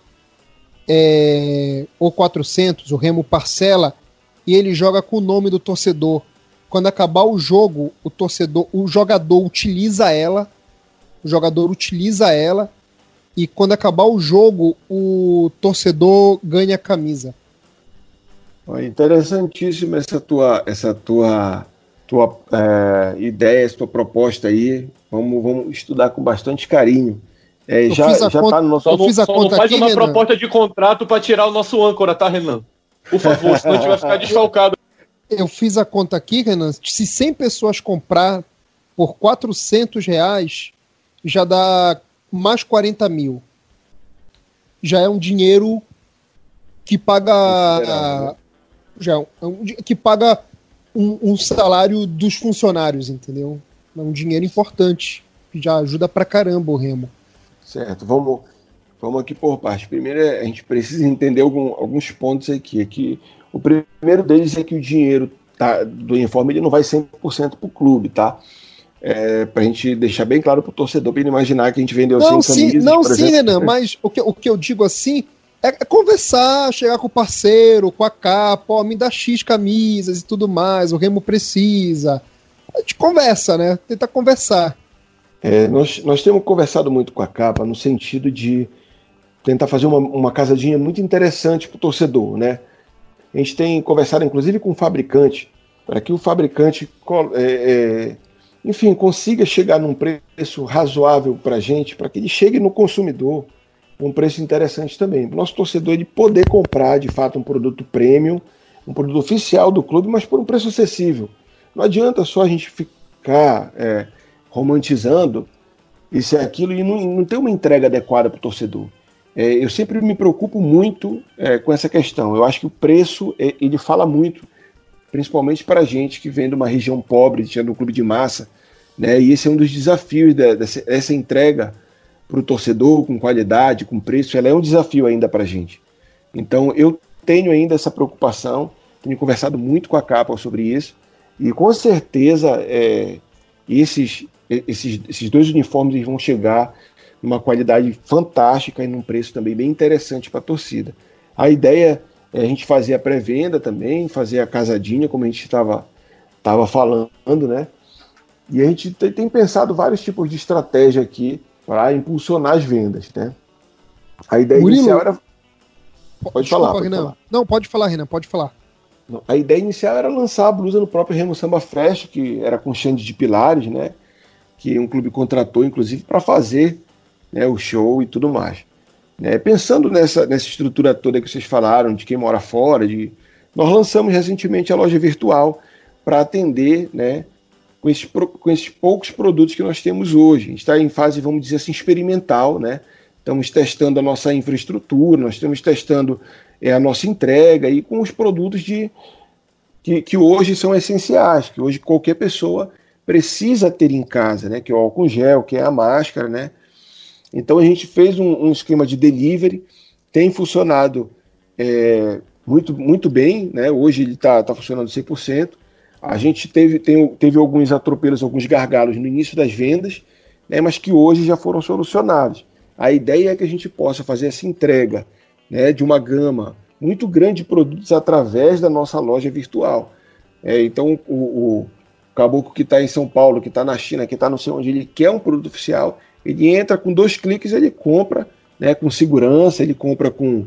é, ou 400. O Remo parcela e ele joga com o nome do torcedor quando acabar o jogo, o torcedor, o jogador utiliza ela, o jogador utiliza ela e quando acabar o jogo, o torcedor ganha a camisa. Interessantíssima essa tua, essa tua, tua é, ideia, essa tua proposta aí. Vamos, vamos estudar com bastante carinho. É, já já conta, tá no nosso. Eu fiz a só conta não faz aqui, uma Renan. proposta de contrato para tirar o nosso âncora, tá, Renan? Por favor, senão a gente vai ficar desfalcado eu fiz a conta aqui, Renan. Se 100 pessoas comprar por 400 reais, já dá mais 40 mil. Já é um dinheiro que paga. Já é um, que paga um, um, salário dos funcionários, entendeu? É um dinheiro importante. Que já ajuda pra caramba o Remo. Certo, vamos, vamos aqui por parte. Primeiro, a gente precisa entender algum, alguns pontos aqui. Que o primeiro deles é que o dinheiro tá, do uniforme ele não vai 100% para o clube, tá? É, para a gente deixar bem claro para o torcedor, para ele imaginar que a gente vendeu não, 100 camisas. Não, sim, Renan, mas o que, o que eu digo assim é, é conversar, chegar com o parceiro, com a capa, ó, me dá X camisas e tudo mais, o Remo precisa. A gente conversa, né? Tenta conversar. É, nós, nós temos conversado muito com a capa no sentido de tentar fazer uma, uma casadinha muito interessante para o torcedor, né? A gente tem conversado, inclusive, com o fabricante, para que o fabricante, é, é, enfim, consiga chegar num preço razoável para a gente, para que ele chegue no consumidor um preço interessante também. Nosso torcedor ele poder comprar, de fato, um produto premium, um produto oficial do clube, mas por um preço acessível. Não adianta só a gente ficar é, romantizando isso e aquilo e não, não ter uma entrega adequada para o torcedor. É, eu sempre me preocupo muito é, com essa questão. Eu acho que o preço é, ele fala muito, principalmente para a gente que vem de uma região pobre, tinha um clube de massa, né? E esse é um dos desafios da, dessa essa entrega para o torcedor com qualidade, com preço. Ela é um desafio ainda para a gente. Então eu tenho ainda essa preocupação. Tenho conversado muito com a capa sobre isso e com certeza é, esses, esses, esses dois uniformes vão chegar numa qualidade fantástica e num preço também bem interessante para a torcida. A ideia É, a gente fazia pré-venda também, fazia a casadinha, como a gente estava tava falando, né? E a gente tem, pensado vários tipos de estratégia aqui para impulsionar as vendas, né? A ideia Murilo, inicial era. Pode Desculpa, falar, pode Renan. Falar. Não, pode falar, Renan, pode falar. A ideia inicial era lançar a blusa no próprio Remo Samba Fest, que era com Xande de Pilares, né? Que um clube contratou, inclusive, para fazer né, o show e tudo mais. Né? Pensando nessa, nessa estrutura toda que vocês falaram, de quem mora fora, de... nós lançamos recentemente a loja virtual para atender né, com, esses, com esses poucos produtos que nós temos hoje. Está em fase, vamos dizer assim, experimental, né? Estamos testando a nossa infraestrutura, nós estamos testando é, a nossa entrega e com os produtos de, que, que hoje são essenciais, que hoje qualquer pessoa precisa ter em casa, né? Que é o álcool gel, que é a máscara, né? Então a gente fez um, um esquema de delivery, tem funcionado é, muito, muito bem, né? Hoje ele está tá funcionando 100%. A gente teve, tem, teve alguns atropelos, alguns gargalos no início das vendas, né? mas que hoje já foram solucionados. A ideia é que a gente possa fazer essa entrega né, de uma gama muito grande de produtos através da nossa loja virtual. É, então, o, o caboclo que está em São Paulo, que está na China, que está não sei onde, ele quer um produto oficial, ele entra com dois cliques, ele compra né, com segurança, ele compra com,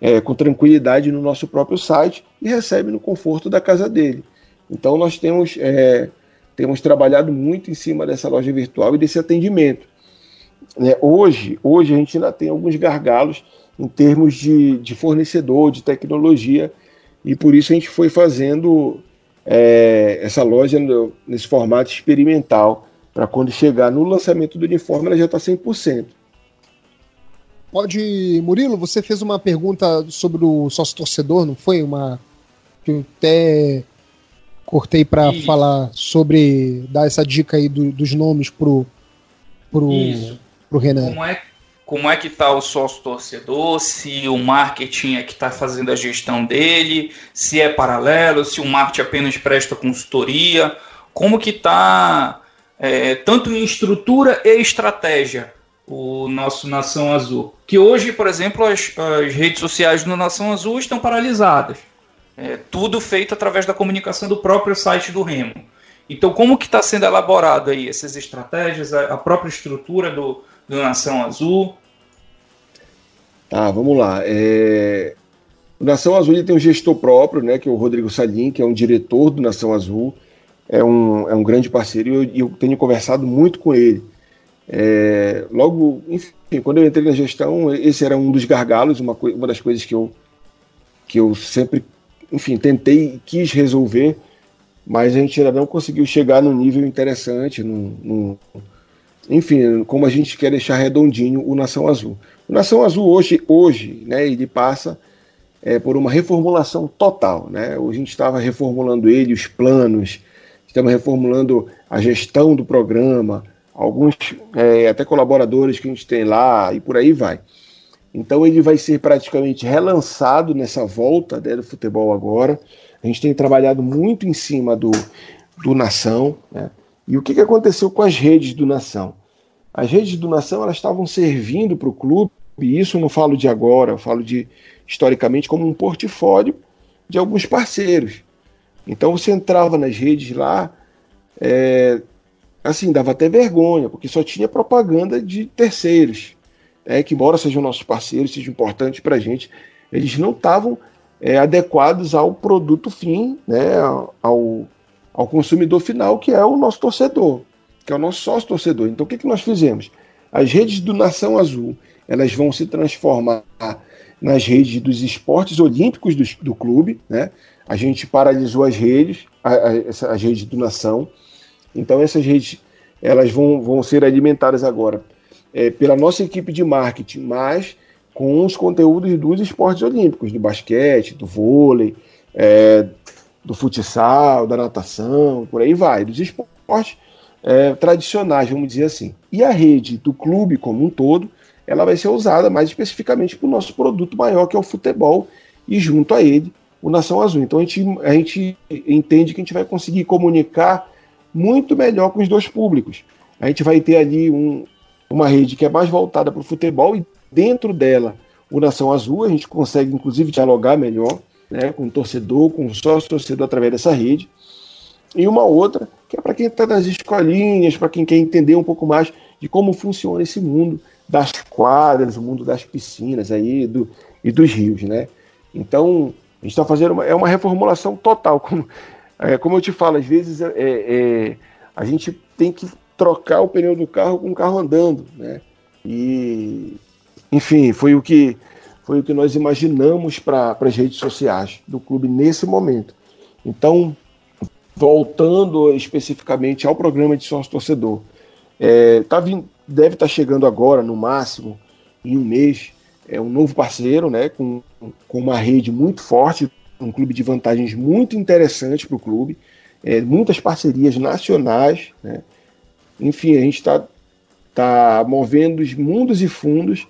é, com tranquilidade no nosso próprio site e recebe no conforto da casa dele. Então nós temos, é, temos trabalhado muito em cima dessa loja virtual e desse atendimento. É, hoje, hoje a gente ainda tem alguns gargalos em termos de, de fornecedor, de tecnologia, e por isso a gente foi fazendo é, essa loja no, nesse formato experimental para quando chegar no lançamento do uniforme ela já está 100%. Pode, Murilo, você fez uma pergunta sobre o sócio torcedor, não foi? Uma que até cortei para falar sobre dar essa dica aí do, dos nomes pro pro, pro Renan. Como é, como é que tá o sócio torcedor? Se o marketing é que está fazendo a gestão dele? Se é paralelo? Se o marketing apenas presta consultoria? Como que tá é, tanto em estrutura e estratégia, o nosso Nação Azul. Que hoje, por exemplo, as, as redes sociais do Nação Azul estão paralisadas. É, tudo feito através da comunicação do próprio site do Remo. Então, como que está sendo elaborado aí essas estratégias, a, a própria estrutura do, do Nação Azul? Tá, vamos lá. É... O Nação Azul tem um gestor próprio, né, que é o Rodrigo Salim, que é um diretor do Nação Azul é um, é um grande parceiro e eu, eu tenho conversado muito com ele. É, logo, enfim, quando eu entrei na gestão, esse era um dos gargalos, uma, uma das coisas que eu, que eu sempre, enfim, tentei quis resolver, mas a gente ainda não conseguiu chegar num nível interessante, num, num, enfim, como a gente quer deixar redondinho o Nação Azul. O Nação Azul hoje, hoje né, ele passa é, por uma reformulação total. Né? A gente estava reformulando ele, os planos, estamos reformulando a gestão do programa, alguns é, até colaboradores que a gente tem lá e por aí vai. Então ele vai ser praticamente relançado nessa volta né, do futebol agora. A gente tem trabalhado muito em cima do, do Nação. Né? E o que, que aconteceu com as redes do Nação? As redes do Nação elas estavam servindo para o clube, e isso eu não falo de agora, eu falo de historicamente como um portfólio de alguns parceiros. Então você entrava nas redes lá, é, assim, dava até vergonha, porque só tinha propaganda de terceiros, é, que embora sejam nossos parceiros, sejam importantes para a gente, eles não estavam é, adequados ao produto fim, né, ao, ao consumidor final, que é o nosso torcedor, que é o nosso sócio torcedor. Então o que, que nós fizemos? As redes do Nação Azul, elas vão se transformar nas redes dos esportes olímpicos do, do clube, né? A gente paralisou as redes, as redes do Nação. Então essas redes elas vão, vão ser alimentadas agora é, pela nossa equipe de marketing, mas com os conteúdos dos esportes olímpicos, do basquete, do vôlei, é, do futsal, da natação, por aí vai, dos esportes é, tradicionais, vamos dizer assim. E a rede do clube como um todo, ela vai ser usada mais especificamente para o nosso produto maior, que é o futebol, e junto a ele o Nação Azul. Então a gente, a gente entende que a gente vai conseguir comunicar muito melhor com os dois públicos. A gente vai ter ali um, uma rede que é mais voltada para o futebol e dentro dela o Nação Azul, a gente consegue inclusive dialogar melhor né, com o torcedor, com o sócio-torcedor através dessa rede. E uma outra, que é para quem está nas escolinhas, para quem quer entender um pouco mais de como funciona esse mundo das quadras, o mundo das piscinas aí do, e dos rios, né? Então, a gente está fazendo uma, é uma reformulação total. Como, é, como eu te falo, às vezes é, é, a gente tem que trocar o pneu do carro com o carro andando, né? E, enfim, foi o que foi o que nós imaginamos para as redes sociais do clube nesse momento. Então, voltando especificamente ao programa de sócio torcedor, é, tá vindo, deve estar tá chegando agora, no máximo, em um mês, é um novo parceiro, né, com, com uma rede muito forte, um clube de vantagens muito interessante para o clube, é, muitas parcerias nacionais, né, enfim, a gente está tá movendo os mundos e fundos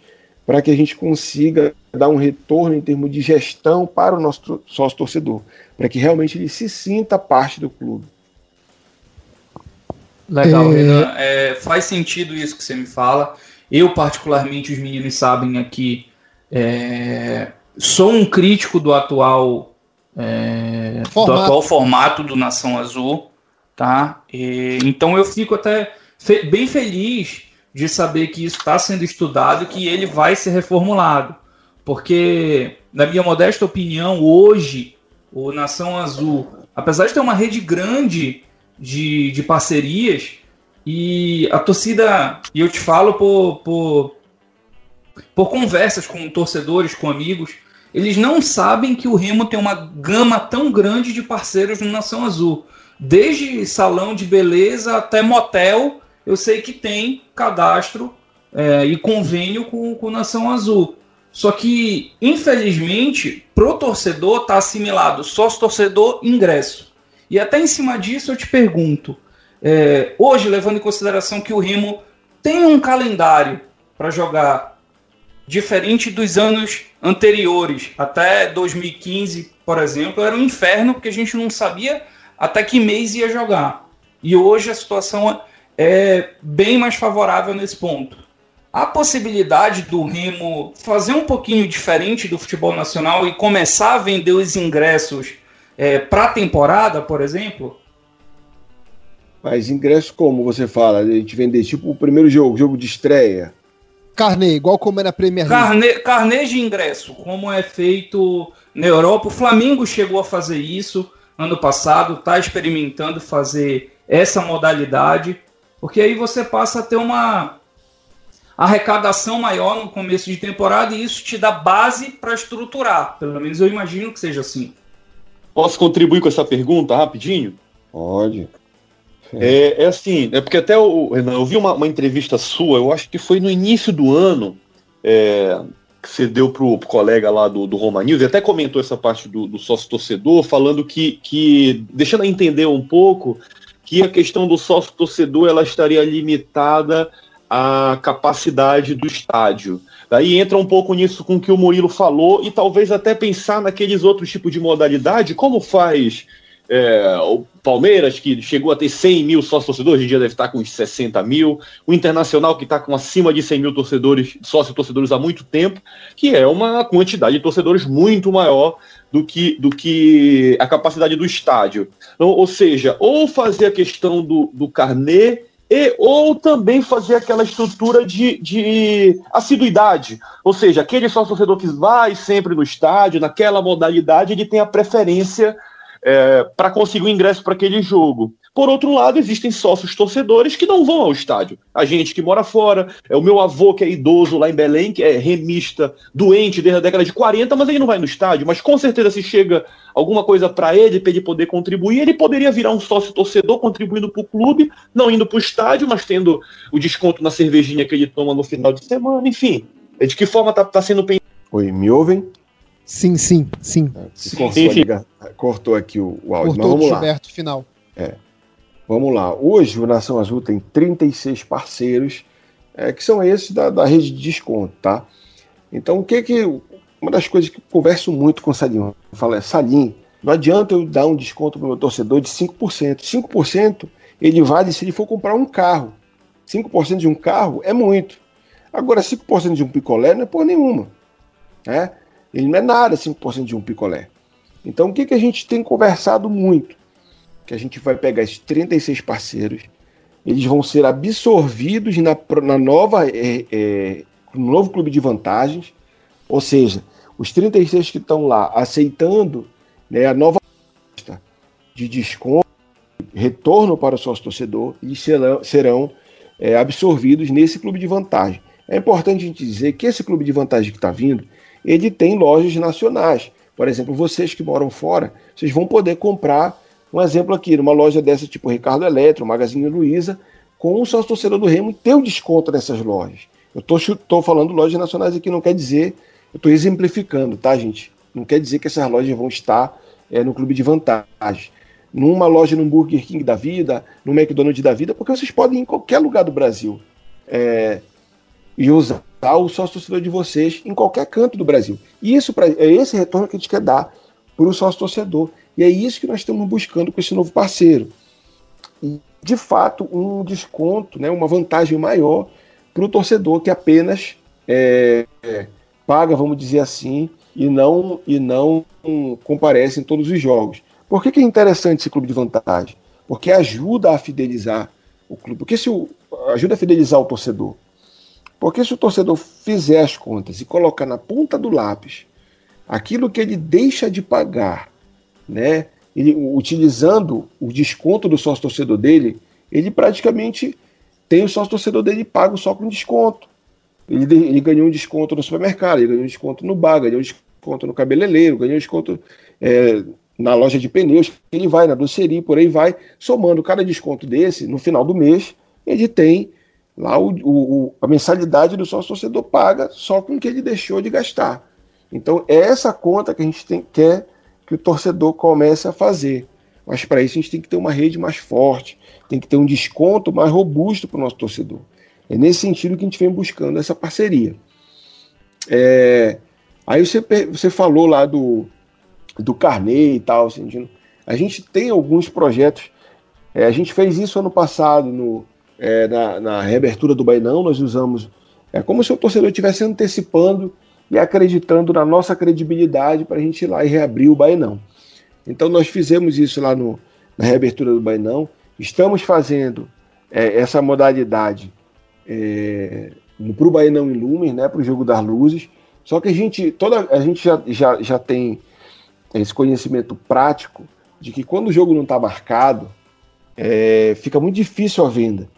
para que a gente consiga dar um retorno em termos de gestão para o nosso sócio torcedor, para que realmente ele se sinta parte do clube. Legal, é... Renan. É, faz sentido isso que você me fala. Eu, particularmente, os meninos sabem aqui, é, sou um crítico do atual, é, do atual formato do Nação Azul, tá? E, então eu fico até fe bem feliz de saber que isso está sendo estudado e que ele vai ser reformulado. Porque, na minha modesta opinião, hoje, o Nação Azul, apesar de ter uma rede grande de, de parcerias, e a torcida, e eu te falo por, por, por conversas com torcedores, com amigos, eles não sabem que o Remo tem uma gama tão grande de parceiros no Nação Azul. Desde salão de beleza até motel, eu sei que tem cadastro é, e convênio com, com Nação Azul. Só que, infelizmente, pro torcedor tá assimilado sócio torcedor ingresso. E até em cima disso eu te pergunto, é, hoje, levando em consideração que o Remo tem um calendário para jogar diferente dos anos anteriores, até 2015, por exemplo, era um inferno porque a gente não sabia até que mês ia jogar. E hoje a situação é bem mais favorável nesse ponto. A possibilidade do Remo fazer um pouquinho diferente do futebol nacional e começar a vender os ingressos é, para a temporada, por exemplo? Mas ingresso como você fala? A gente vender tipo o primeiro jogo, jogo de estreia. Carnê, igual como é na Premier League. Carnê, carnê de ingresso, como é feito na Europa. O Flamengo chegou a fazer isso ano passado, está experimentando fazer essa modalidade. Porque aí você passa a ter uma arrecadação maior no começo de temporada e isso te dá base para estruturar. Pelo menos eu imagino que seja assim. Posso contribuir com essa pergunta rapidinho? Pode. É, é assim, é porque até o Renan, eu vi uma, uma, entrevista sua, eu acho que foi no início do ano, é, que você deu pro, pro colega lá do, do Roma News, e até comentou essa parte do, do sócio torcedor, falando que, que, deixando a entender um pouco, que a questão do sócio torcedor ela estaria limitada à capacidade do estádio. Daí entra um pouco nisso com o que o Murilo falou e talvez até pensar naqueles outros tipos de modalidade, como faz é, o Palmeiras, que chegou a ter 100 mil sócios torcedores, hoje em dia deve estar com uns 60 mil. O Internacional, que está com acima de 100 mil torcedores, sócios torcedores há muito tempo, que é uma quantidade de torcedores muito maior do que, do que a capacidade do estádio. Então, ou seja, ou fazer a questão do, do carnê e, ou também fazer aquela estrutura de, de assiduidade. Ou seja, aquele sócio torcedor que vai sempre no estádio, naquela modalidade, ele tem a preferência é, para conseguir o ingresso para aquele jogo. Por outro lado, existem sócios torcedores que não vão ao estádio. A gente que mora fora, é o meu avô que é idoso lá em Belém, que é remista, doente desde a década de 40, mas ele não vai no estádio. Mas com certeza, se chega alguma coisa para ele, para ele poder contribuir, ele poderia virar um sócio torcedor contribuindo para o clube, não indo para o estádio, mas tendo o desconto na cervejinha que ele toma no final de semana. Enfim, é de que forma está tá sendo pensado. Oi, me ouvem? Sim, sim, sim. É, sim, cortou, sim. cortou, aqui o, o áudio. Cortou Mas vamos o Gilberto lá. final. É. Vamos lá. Hoje o Nação Azul tem 36 parceiros, é, que são esses da, da rede de desconto, tá? Então, o que que. Uma das coisas que eu converso muito com o Salinho, eu falo é, Salim, não adianta eu dar um desconto para o meu torcedor de 5%. 5% ele vale se ele for comprar um carro. 5% de um carro é muito. Agora, 5% de um picolé não é por nenhuma. Né? Ele não é nada 5% de um picolé. Então o que, que a gente tem conversado muito? Que a gente vai pegar esses 36 parceiros, eles vão ser absorvidos na, na nova, é, é, no novo clube de vantagens, ou seja, os 36 que estão lá aceitando né, a nova de desconto, retorno para o sócio torcedor, e serão, serão é, absorvidos nesse clube de vantagem. É importante a gente dizer que esse clube de vantagem que está vindo, ele tem lojas nacionais. Por exemplo, vocês que moram fora, vocês vão poder comprar um exemplo aqui, numa loja dessa tipo Ricardo Eletro, Magazine Luiza, com o sócio torcedor do Remo e ter o desconto nessas lojas. Eu estou falando lojas nacionais aqui, não quer dizer, eu estou exemplificando, tá, gente? Não quer dizer que essas lojas vão estar é, no clube de vantagem. Numa loja no Burger King da vida, no McDonald's da vida, porque vocês podem ir em qualquer lugar do Brasil é, e usar o sócio torcedor de vocês em qualquer canto do Brasil. E isso pra, é esse retorno que a gente quer dar para o sócio torcedor. E é isso que nós estamos buscando com esse novo parceiro. E, de fato, um desconto, né, uma vantagem maior para o torcedor que apenas é, é, paga, vamos dizer assim, e não, e não comparece em todos os jogos. Por que, que é interessante esse clube de vantagem? Porque ajuda a fidelizar o clube. Porque se o, ajuda a fidelizar o torcedor. Porque se o torcedor fizer as contas e colocar na ponta do lápis aquilo que ele deixa de pagar, né, ele, utilizando o desconto do sócio torcedor dele, ele praticamente tem o sócio torcedor dele pago só com desconto. Ele, ele ganhou um desconto no supermercado, ele ganhou um desconto no bar, ganhou um desconto no cabeleireiro, ganhou um desconto é, na loja de pneus, ele vai na doceria, por aí vai, somando cada desconto desse, no final do mês, ele tem lá o, o, a mensalidade do sócio torcedor paga só com o que ele deixou de gastar. Então é essa conta que a gente tem, quer que o torcedor comece a fazer. Mas para isso a gente tem que ter uma rede mais forte, tem que ter um desconto mais robusto para o nosso torcedor. É nesse sentido que a gente vem buscando essa parceria. É, aí você, você falou lá do, do carnê e tal. Assim, a gente tem alguns projetos. É, a gente fez isso ano passado no, é, na, na, reabertura do Bainão. Nós usamos. É como se o torcedor estivesse antecipando e acreditando na nossa credibilidade para a gente ir lá e reabrir o Bainão. Então nós fizemos isso lá no, na reabertura do Bainão. Estamos fazendo é, essa modalidade é, para o Bainão em Lumen, né, para o jogo das luzes. Só que a gente, toda, a gente já, já, já tem esse conhecimento prático de que quando o jogo não está marcado, é, fica muito difícil a venda.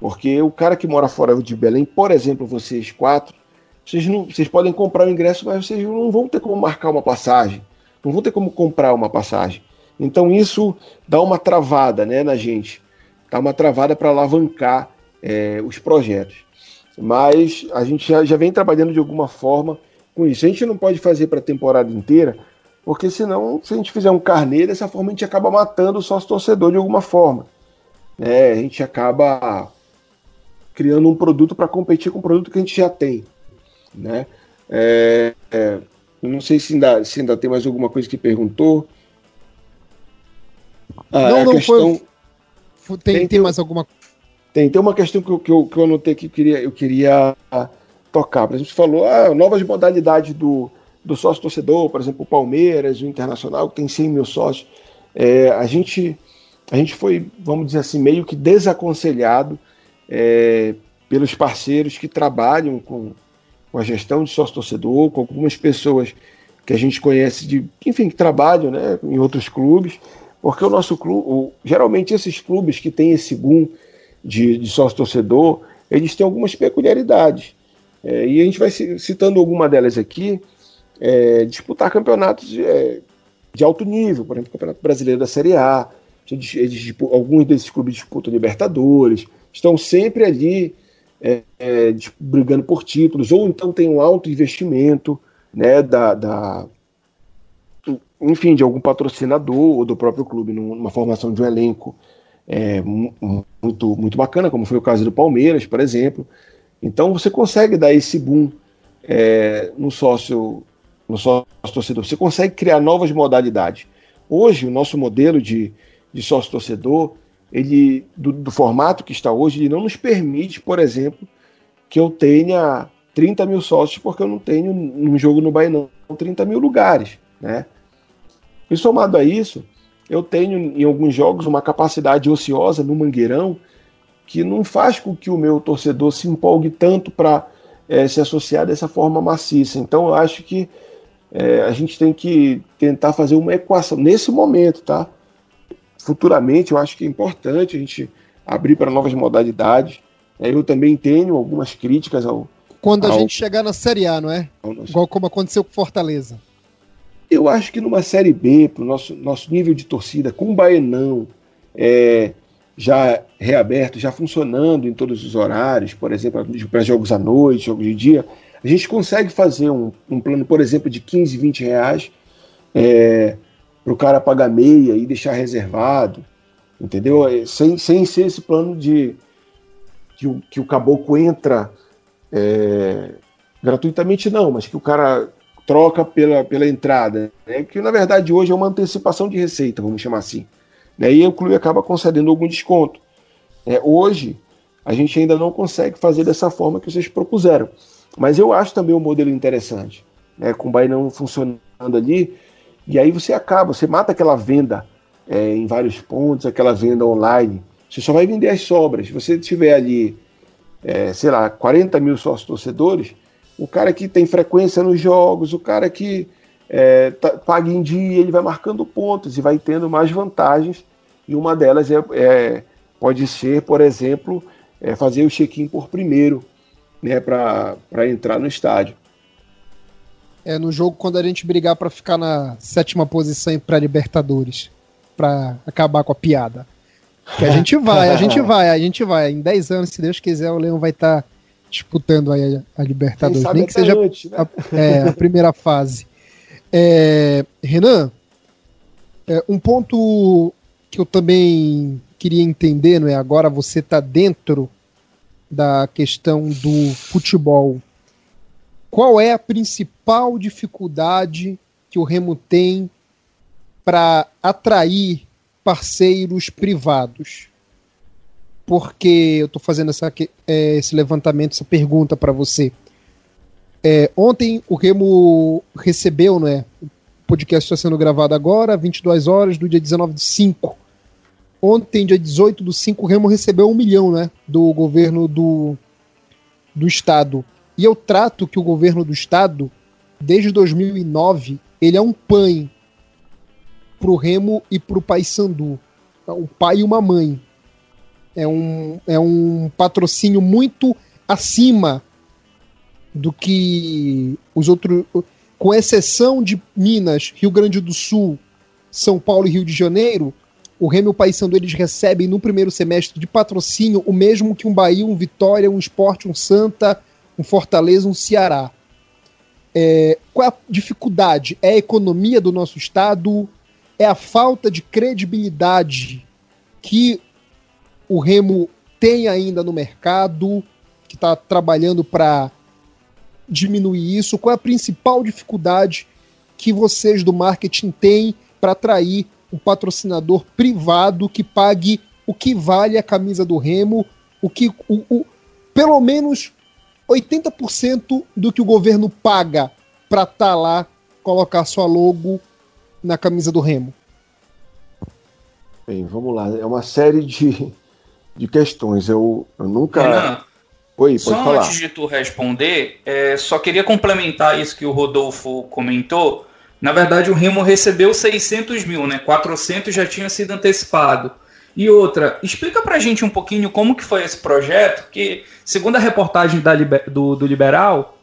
Porque o cara que mora fora de Belém, por exemplo, vocês quatro, vocês, não, vocês podem comprar o ingresso, mas vocês não vão ter como marcar uma passagem, não vão ter como comprar uma passagem. Então isso dá uma travada né, na gente, dá uma travada para alavancar é, os projetos. Mas a gente já, já vem trabalhando de alguma forma com isso. A gente não pode fazer para a temporada inteira, porque senão, se a gente fizer um carnê, dessa forma a gente acaba matando o sócio torcedor de alguma forma. É, a gente acaba criando um produto para competir com o produto que a gente já tem. Né? É, é, não sei se ainda, se ainda tem mais alguma coisa que perguntou. Ah, não, não questão... foi. Tem, tem, tem mais alguma tem, tem uma questão que eu, que eu, que eu anotei que eu queria, eu queria tocar. Por exemplo, você falou ah, novas modalidades do, do sócio torcedor, por exemplo, o Palmeiras, o Internacional, que tem 100 mil sócios, é, a, gente, a gente foi, vamos dizer assim, meio que desaconselhado é, pelos parceiros que trabalham com, com a gestão de sócio torcedor, com algumas pessoas que a gente conhece, de, enfim, que trabalham né, em outros clubes, porque o nosso clube, geralmente esses clubes que têm esse boom de, de sócio torcedor, eles têm algumas peculiaridades. É, e a gente vai citando alguma delas aqui, é, disputar campeonatos de, é, de, alto nível, por exemplo, o Campeonato Brasileiro da Série A. Eles, eles, alguns desses clubes disputam Libertadores, estão sempre ali é, é brigando por títulos, ou então tem um alto investimento né, da, da, enfim, de algum patrocinador ou do próprio clube, numa formação de um elenco é, muito, muito bacana, como foi o caso do Palmeiras, por exemplo. Então você consegue dar esse boom é, no sócio no sócio torcedor. Você consegue criar novas modalidades. Hoje, o nosso modelo de, de sócio torcedor, ele, do, do, formato que está hoje, ele não nos permite, por exemplo, que eu tenha 30 mil sócios, porque eu não tenho num jogo no Bainão 30 mil lugares, né? E somado a isso, eu tenho em alguns jogos uma capacidade ociosa no Mangueirão que não faz com que o meu torcedor se empolgue tanto para é, se associar dessa forma maciça. Então eu acho que é, a gente tem que tentar fazer uma equação nesse momento, tá? Futuramente eu acho que é importante a gente abrir para novas modalidades. É, eu também tenho algumas críticas ao. Quando a ao... gente chegar na Série A, não é? Igual como aconteceu com Fortaleza. Eu acho que numa Série B, para o nosso, nosso nível de torcida, com o Baenão é, já reaberto, já funcionando em todos os horários, por exemplo, para jogos à noite, jogos de dia, a gente consegue fazer um, um plano, por exemplo, de 15, 20 reais é, para o cara pagar meia e deixar reservado, entendeu? É, sem, sem ser esse plano de que o, que o caboclo entra é, gratuitamente, não, mas que o cara troca pela, pela entrada, né? que na verdade hoje é uma antecipação de receita, vamos chamar assim. Né? E o clube acaba concedendo algum desconto. É, hoje, a gente ainda não consegue fazer dessa forma que vocês propuseram. Mas eu acho também um modelo interessante, né? com o Bainão funcionando ali, e aí você acaba, você mata aquela venda é, em vários pontos, aquela venda online. Você só vai vender as sobras. Se você tiver ali, é, sei lá, 40 mil sócios torcedores, o cara que tem frequência nos jogos, o cara que é, tá, paga em dia, ele vai marcando pontos e vai tendo mais vantagens. E uma delas é, é pode ser, por exemplo, é fazer o check-in por primeiro, né, para entrar no estádio. É no jogo quando a gente brigar para ficar na sétima posição para Libertadores, para acabar com a piada. Que a gente vai, a gente vai, a gente vai. Em 10 anos, se Deus quiser, o Leão vai estar tá disputando a, a Libertadores. Nem que seja né? a, é, a primeira fase. É, Renan, é, um ponto que eu também queria entender, não é? Agora você está dentro da questão do futebol. Qual é a principal dificuldade que o Remo tem para atrair parceiros privados? Porque eu estou fazendo essa, é, esse levantamento, essa pergunta para você. É, ontem o Remo recebeu, né? O podcast está sendo gravado agora, 22 horas do dia 19 de 5. Ontem, dia 18 do 5, o Remo recebeu um milhão, né? Do governo do, do estado. E eu trato que o governo do estado, desde 2009, ele é um pai pro Remo e pro Paysandu. É um pai e uma mãe. É um, é um patrocínio muito acima do que os outros, com exceção de Minas, Rio Grande do Sul, São Paulo e Rio de Janeiro, o Remo e o Paysandu eles recebem no primeiro semestre de patrocínio o mesmo que um Bahia, um Vitória, um Esporte, um Santa, um Fortaleza, um Ceará. É, qual é a dificuldade? É a economia do nosso estado? É a falta de credibilidade que o Remo tem ainda no mercado, que está trabalhando para diminuir isso? Qual é a principal dificuldade que vocês do marketing têm para atrair um patrocinador privado que pague o que vale a camisa do Remo, o que o, o pelo menos 80% do que o governo paga para estar tá lá, colocar sua logo na camisa do Remo? Bem, vamos lá. É uma série de, de questões. Eu, eu nunca. Renan, Oi, pode só falar. antes de tu responder, é, só queria complementar isso que o Rodolfo comentou. Na verdade, o Remo recebeu 600 mil, né? 400 já tinha sido antecipado. E outra, explica pra gente um pouquinho como que foi esse projeto, que segundo a reportagem da, do, do Liberal,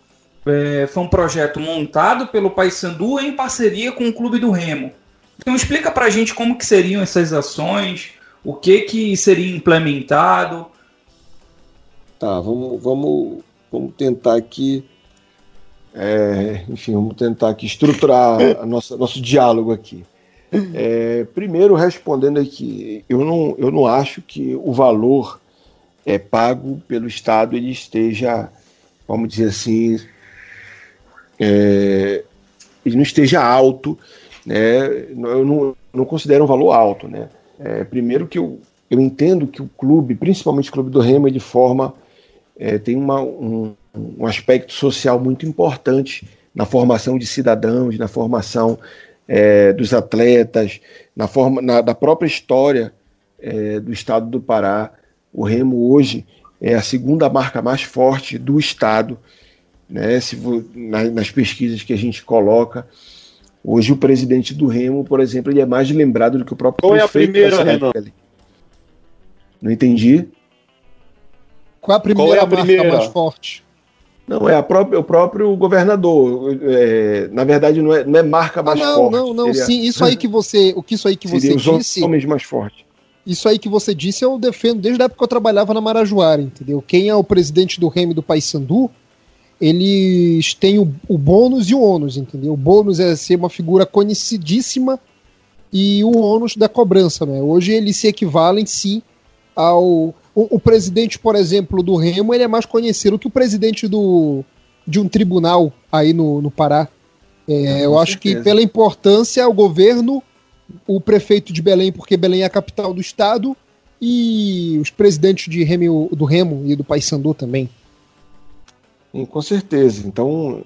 é, foi um projeto montado pelo Paysandu em parceria com o Clube do Remo. Então explica pra gente como que seriam essas ações, o que que seria implementado, Tá, vamos, vamos, vamos tentar aqui. É, enfim, vamos tentar aqui estruturar nossa, nosso diálogo aqui. É, primeiro, respondendo aqui, eu não, eu não acho que o valor é pago pelo Estado ele esteja, vamos dizer assim, é, ele não esteja alto, né? Eu não, não considero um valor alto, né? É, primeiro que eu, eu entendo que o clube, principalmente o clube do Remo, ele forma é, tem uma, um, um, aspecto social muito importante na formação de cidadãos, na formação é, dos atletas, na, forma, na da própria história é, do estado do Pará. O Remo hoje é a segunda marca mais forte do estado, né, se, na, nas pesquisas que a gente coloca. Hoje o presidente do Remo, por exemplo, ele é mais lembrado do que o próprio Qual é a primeira, Renan? Não entendi. Qual é a primeira, Qual é a primeira? mais forte? Não, é própria, o próprio governador. É, na verdade, não é, não é marca ah, mais não, forte. Não, não, sim. Isso aí que você, o que isso aí que você os disse. homens mais fortes. Isso aí que você disse eu defendo desde a época que eu trabalhava na Marajoara, entendeu? Quem é o presidente do Remy do Paysandu, eles têm o, o bônus e o ônus, entendeu? O bônus é ser uma figura conhecidíssima e o ônus da cobrança, né? Hoje eles se equivalem sim ao. O, o, presidente, por exemplo, do Remo, ele é mais conhecido que o presidente do, de um tribunal aí no, no Pará. É, eu acho que pela importância, o governo, o prefeito de Belém, porque Belém é a capital do estado, e os presidentes de Remo, do Remo e do Paysandu também. Sim, com certeza. Então,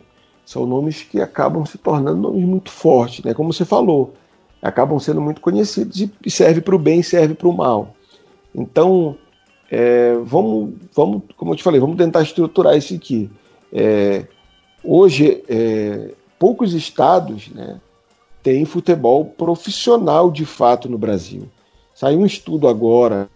são nomes que acabam se tornando nomes muito fortes, né? Como você falou, acabam sendo muito conhecidos e serve para o bem, serve para o mal. Então, é, vamos, vamos, como eu te falei, vamos tentar estruturar isso aqui. É, hoje, é, poucos estados né, têm futebol profissional de fato no Brasil. Saiu um estudo agora,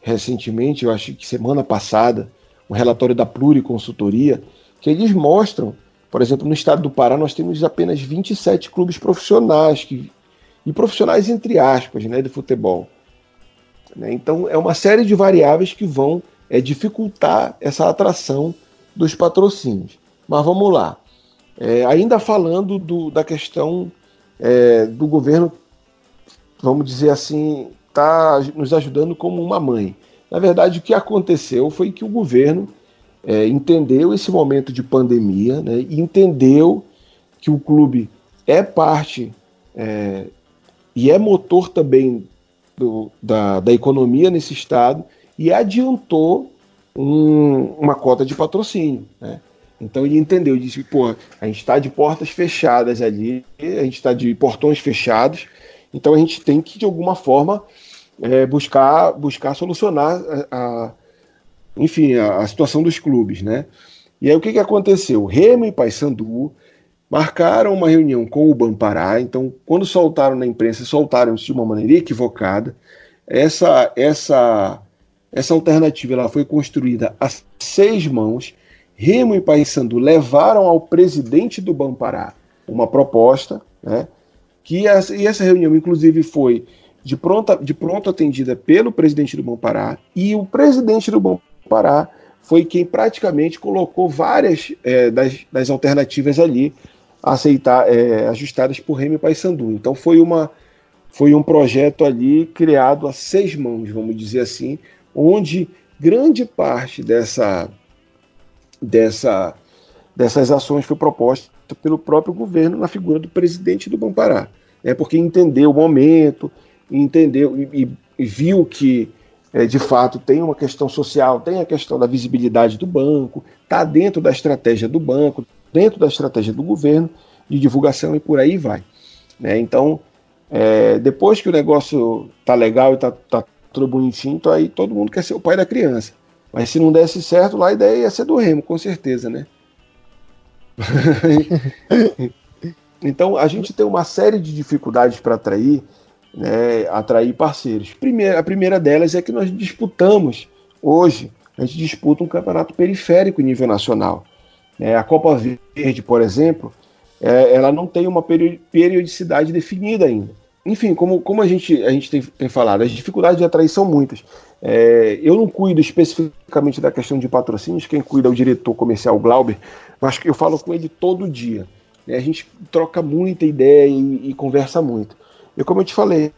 recentemente, eu acho que semana passada, um relatório da Pluriconsultoria, que eles mostram, por exemplo, no estado do Pará nós temos apenas 27 clubes profissionais, que, e profissionais entre aspas, né, de futebol. Né? Então, é uma série de variáveis que vão é, dificultar essa atração dos patrocínios. Mas vamos lá. É, ainda falando do, da questão é, do governo, vamos dizer assim, está nos ajudando como uma mãe. Na verdade, o que aconteceu foi que o governo é, entendeu esse momento de pandemia né, e entendeu que o clube é parte é, e é motor também do, da, da economia nesse estado e adiantou um, uma cota de patrocínio. Né? Então ele entendeu, disse, pô, a gente está de portas fechadas ali, a gente está de portões fechados, então a gente tem que, de alguma forma, é, buscar, buscar solucionar a, a enfim, a, a, situação dos clubes, né? E aí o que, que aconteceu? Remo e Paysandu marcaram uma reunião com o Bampará, então quando soltaram na imprensa, soltaram de uma maneira equivocada. Essa essa essa alternativa ela foi construída a seis mãos. Remo e Paysandu levaram ao presidente do Bampará uma proposta, né? Que essa, e essa reunião, inclusive, foi de pronto, de pronto atendida pelo presidente do Bampará, e o presidente do Bampará foi quem praticamente colocou várias é, das, das alternativas ali aceitar, é, ajustadas por Remy Paysandu. Então foi uma foi um projeto ali criado a seis mãos, vamos dizer assim, onde grande parte dessa dessa dessas ações foi proposta pelo próprio governo na figura do presidente do Bampará, é porque entendeu o momento, entendeu e, e viu que é, de fato tem uma questão social, tem a questão da visibilidade do banco, está dentro da estratégia do banco, dentro da estratégia do governo de divulgação e por aí vai. Né? Então, é, depois que o negócio tá legal e tá, tá tudo bonitinho, então aí todo mundo quer ser o pai da criança. Mas se não desse certo, lá a ideia ia ser do Remo, com certeza, né? então a gente tem uma série de dificuldades para atrair, né, atrair parceiros. Primeira, a primeira delas é que nós disputamos hoje, a gente disputa um campeonato periférico em nível nacional. É, a Copa Verde, por exemplo, é, ela não tem uma periodicidade definida ainda. Enfim, como, como a gente, a gente tem, tem falado, as dificuldades de atrair são muitas. É, eu não cuido especificamente da questão de patrocínios, quem cuida é o diretor comercial Glauber, mas eu falo com ele todo dia. Né? A gente troca muita ideia e, e, conversa muito. E como eu te falei,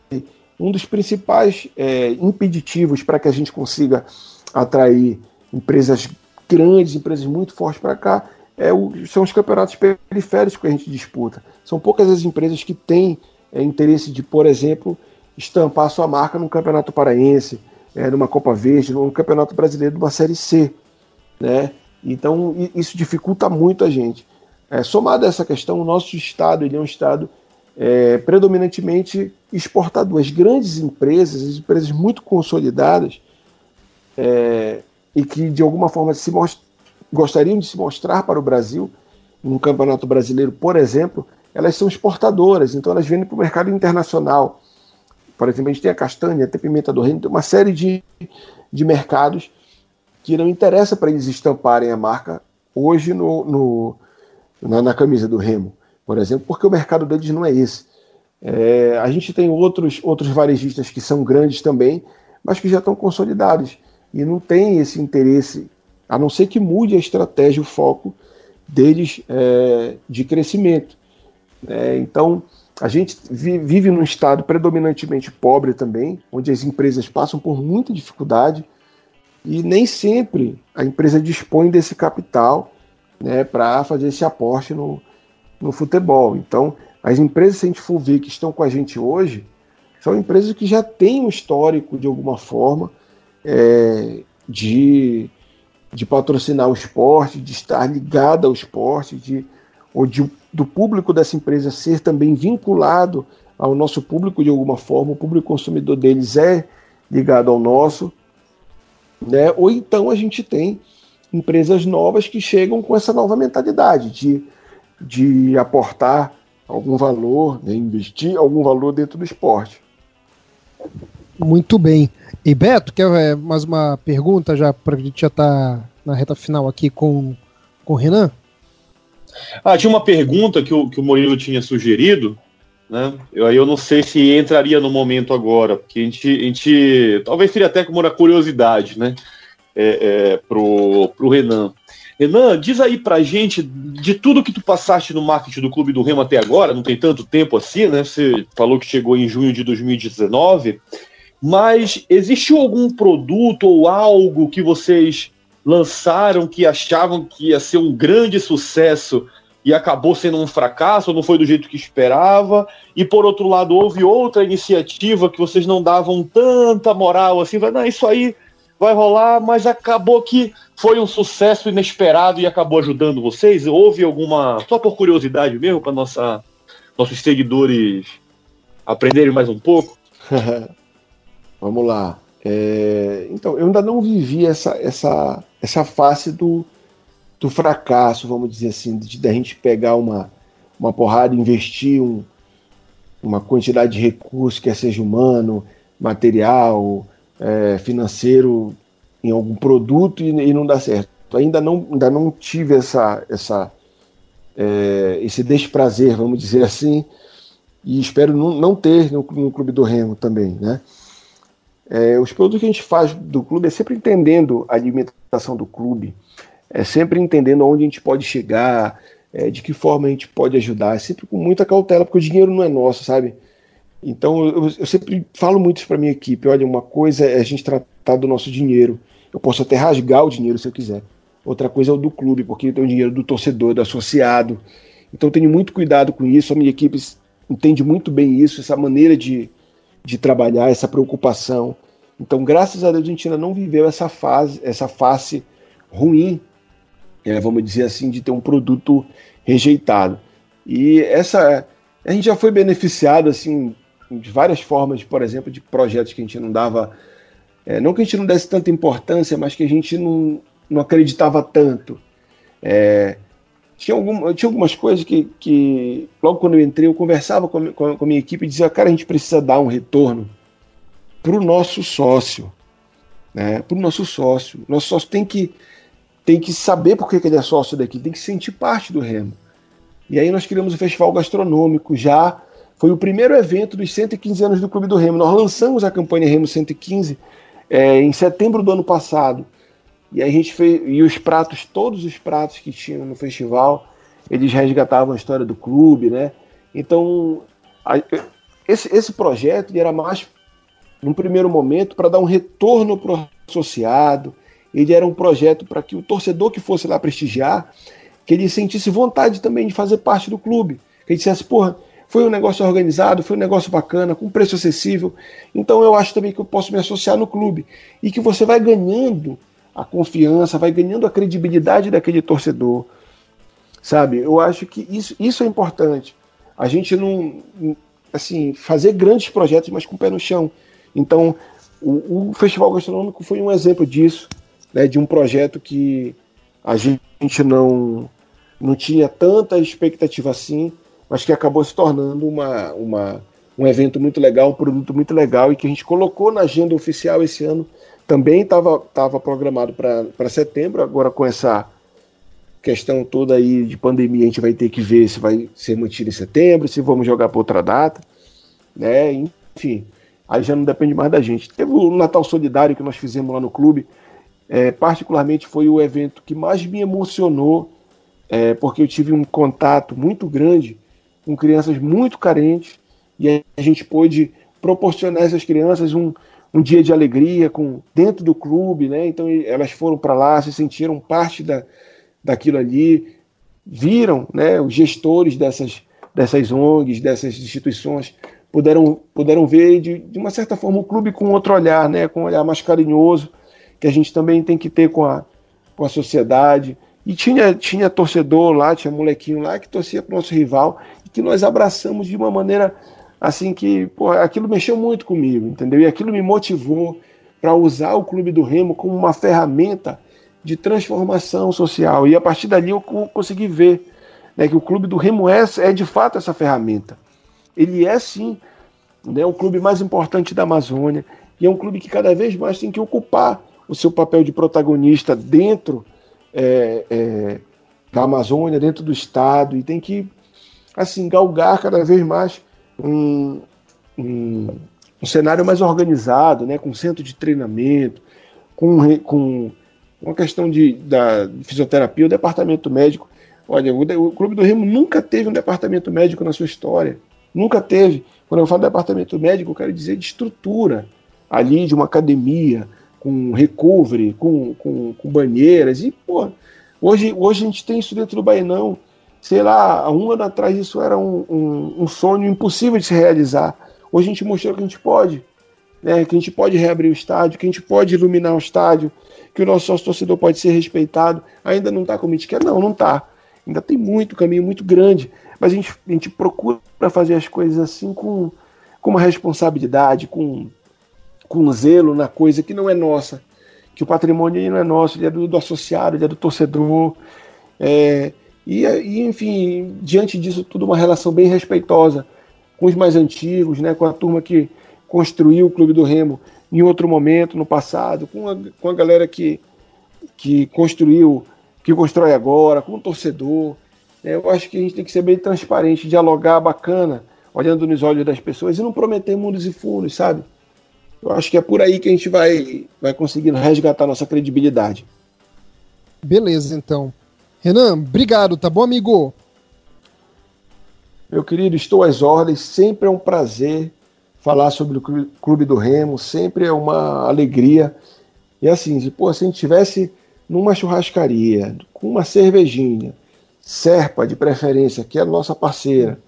um dos principais é, impeditivos para que a gente consiga atrair empresas grandes, empresas muito fortes para cá, é o, são os campeonatos periféricos que a gente disputa. São poucas as empresas que têm é, interesse de, por exemplo, estampar sua marca num campeonato paraense, é, numa Copa Verde, num campeonato brasileiro de uma Série C. né? Então isso dificulta muito a gente. É, somado a essa questão, o nosso estado ele é um estado é, predominantemente exportador. As grandes empresas, as empresas muito consolidadas é, e que de alguma forma se gostariam de se mostrar para o Brasil, no Campeonato Brasileiro, por exemplo, elas são exportadoras, então elas vendem para o mercado internacional. Por exemplo, a gente tem a castanha, tem a pimenta do reino, tem uma série de, de mercados que não interessa para eles estamparem a marca hoje no, no na, na, camisa do Remo, por exemplo, porque o mercado deles não é esse. É, a gente tem outros, outros varejistas que são grandes também, mas que já estão consolidados e não tem esse interesse, a não ser que mude a estratégia, o foco deles é, de crescimento. É, então, a gente vive num estado predominantemente pobre também, onde as empresas passam por muita dificuldade e nem sempre a empresa dispõe desse capital né, para fazer esse aporte no, no futebol. Então, as empresas, se a gente for ver que estão com a gente hoje, são empresas que já têm um histórico, de alguma forma, é, de, de patrocinar o esporte, de estar ligada ao esporte, de, ou de, do público dessa empresa ser também vinculado ao nosso público de alguma forma, o público consumidor deles é ligado ao nosso, né? ou então a gente tem empresas novas que chegam com essa nova mentalidade de, de aportar algum valor, né? investir algum valor dentro do esporte. Muito bem. E Beto, quer é, mais uma pergunta já para a gente já estar tá na reta final aqui com, com o Renan? Ah, tinha uma pergunta que o, que o Murilo tinha sugerido, né? Eu, eu não sei se entraria no momento agora, porque a gente, a gente talvez seria até como uma curiosidade, né? É, é, pro, pro Renan. Renan, diz aí pra gente, de tudo que tu passaste no marketing do Clube do Remo até agora, não tem tanto tempo assim, né? Você falou que chegou em junho de 2019, mas existiu algum produto ou algo que vocês lançaram que achavam que ia ser um grande sucesso e acabou sendo um fracasso, não foi do jeito que esperava, e por outro lado houve outra iniciativa que vocês não davam tanta moral assim, vai, não, isso aí vai rolar, mas acabou que foi um sucesso inesperado e acabou ajudando vocês? Houve alguma, só por curiosidade mesmo, para nossa nossos seguidores aprenderem mais um pouco? Vamos lá. É, então, eu ainda não vivi essa, essa, essa face do, do fracasso, vamos dizer assim, de, de a gente pegar uma, uma porrada, investir um, uma quantidade de recursos, quer seja humano, material, é, financeiro, em algum produto e, e, não dá certo. Ainda não, ainda não tive essa, essa, é, esse desprazer, vamos dizer assim, e espero não, não ter no, no Clube do Remo também, né? É, os produtos que a gente faz do clube é sempre entendendo a alimentação do clube, é sempre entendendo onde a gente pode chegar, é, de que forma a gente pode ajudar, é sempre com muita cautela, porque o dinheiro não é nosso, sabe? Então eu, eu sempre falo muito isso para minha equipe: olha, uma coisa é a gente tratar do nosso dinheiro, eu posso até rasgar o dinheiro se eu quiser. Outra coisa é o do clube, porque tem o dinheiro do torcedor, do associado. Então tenho muito cuidado com isso, a minha equipe entende muito bem isso, essa maneira de, de trabalhar, essa preocupação. Então, graças a Deus, a gente ainda não viveu essa fase, essa face ruim, é, vamos dizer assim, de ter um produto rejeitado. E essa a gente já foi beneficiado assim de várias formas, por exemplo, de projetos que a gente não dava, é, não que a gente não desse tanta importância, mas que a gente não, não acreditava tanto. É, tinha, algum, tinha algumas coisas que, que, logo quando eu entrei, eu conversava com, com, com a minha equipe e dizia, cara, a gente precisa dar um retorno para o nosso sócio. Né? Para o nosso sócio. Nosso sócio tem que, tem que saber por que, que ele é sócio daqui, tem que sentir parte do Remo. E aí nós criamos o Festival Gastronômico já. Foi o primeiro evento dos 115 anos do Clube do Remo. Nós lançamos a campanha Remo 115 é, em setembro do ano passado. E a gente fez. E os pratos, todos os pratos que tinham no festival, eles resgatavam a história do clube, né? Então, a, esse, esse projeto era mais, num primeiro momento, para dar um retorno para o associado. Ele era um projeto para que o torcedor que fosse lá prestigiar, que ele sentisse vontade também de fazer parte do clube. Que ele dissesse, porra, foi um negócio organizado, foi um negócio bacana, com preço acessível. Então eu acho também que eu posso me associar no clube. E que você vai ganhando a confiança, vai ganhando a credibilidade daquele torcedor. Sabe? Eu acho que isso, isso é importante. A gente não. Assim, fazer grandes projetos, mas com o pé no chão. Então, o, o Festival Gastronômico foi um exemplo disso, né, de um projeto que a gente não, não tinha tanta expectativa assim, mas que acabou se tornando uma, uma, um evento muito legal, um produto muito legal e que a gente colocou na agenda oficial esse ano também estava tava programado para setembro, agora com essa questão toda aí de pandemia, a gente vai ter que ver se vai ser mantido em setembro, se vamos jogar para outra data, né? Enfim, aí já não depende mais da gente. Teve o Natal Solidário que nós fizemos lá no clube, é, particularmente foi o evento que mais me emocionou, é, porque eu tive um contato muito grande com crianças muito carentes e a gente pôde proporcionar essas crianças um, um dia de alegria com dentro do clube, né? Então elas foram para lá, se sentiram parte da, daquilo ali, viram, né? Os gestores dessas dessas ONGs, dessas instituições puderam puderam ver de, de uma certa forma o clube com outro olhar, né? Com um olhar mais carinhoso que a gente também tem que ter com a com a sociedade. E tinha, tinha torcedor lá, tinha molequinho lá que torcia para o nosso rival e que nós abraçamos de uma maneira assim que pô, aquilo mexeu muito comigo, entendeu? E aquilo me motivou para usar o Clube do Remo como uma ferramenta de transformação social. E a partir dali eu consegui ver né, que o Clube do Remo é, é de fato essa ferramenta. Ele é sim né, o clube mais importante da Amazônia e é um clube que cada vez mais tem que ocupar o seu papel de protagonista dentro é, é, da Amazônia, dentro do Estado e tem que assim galgar cada vez mais um, um, um cenário mais organizado, né, com centro de treinamento, com, com uma questão de, da fisioterapia, o departamento médico. Olha, o, o, Clube do Remo nunca teve um departamento médico na sua história. Nunca teve. Quando eu falo departamento médico, eu quero dizer de estrutura ali, de uma academia, com recovery, com, com, com banheiras. E, pô, hoje, hoje a gente tem isso dentro do Bainão sei lá, há um ano atrás isso era um, um, um, sonho impossível de se realizar. Hoje a gente mostrou que a gente pode, né? que a gente pode reabrir o estádio, que a gente pode iluminar o estádio, que o nosso sócio torcedor pode ser respeitado. Ainda não está como a gente quer? Não, não está. Ainda tem muito caminho, muito grande. Mas a gente, a gente procura fazer as coisas assim com, com uma responsabilidade, com, com zelo na coisa que não é nossa. Que o patrimônio não é nosso, ele é do, do associado, ele é do torcedor. É, e, e, enfim, diante disso tudo, uma relação bem respeitosa com os mais antigos, né, com a turma que construiu o Clube do Remo em outro momento, no passado, com a, com a galera que, que construiu, que constrói agora, com o torcedor. Né, eu acho que a gente tem que ser bem transparente, dialogar bacana, olhando nos olhos das pessoas e não prometer mundos e fundos, sabe? Eu acho que é por aí que a gente vai, vai conseguindo resgatar nossa credibilidade. Beleza, então. Renan, obrigado, tá bom, amigo? Meu querido, estou às ordens. Sempre é um prazer falar sobre o Clube do Remo, sempre é uma alegria. E assim, se, pô, se a gente tivesse numa churrascaria, com uma cervejinha, Serpa de preferência, que é a nossa parceira,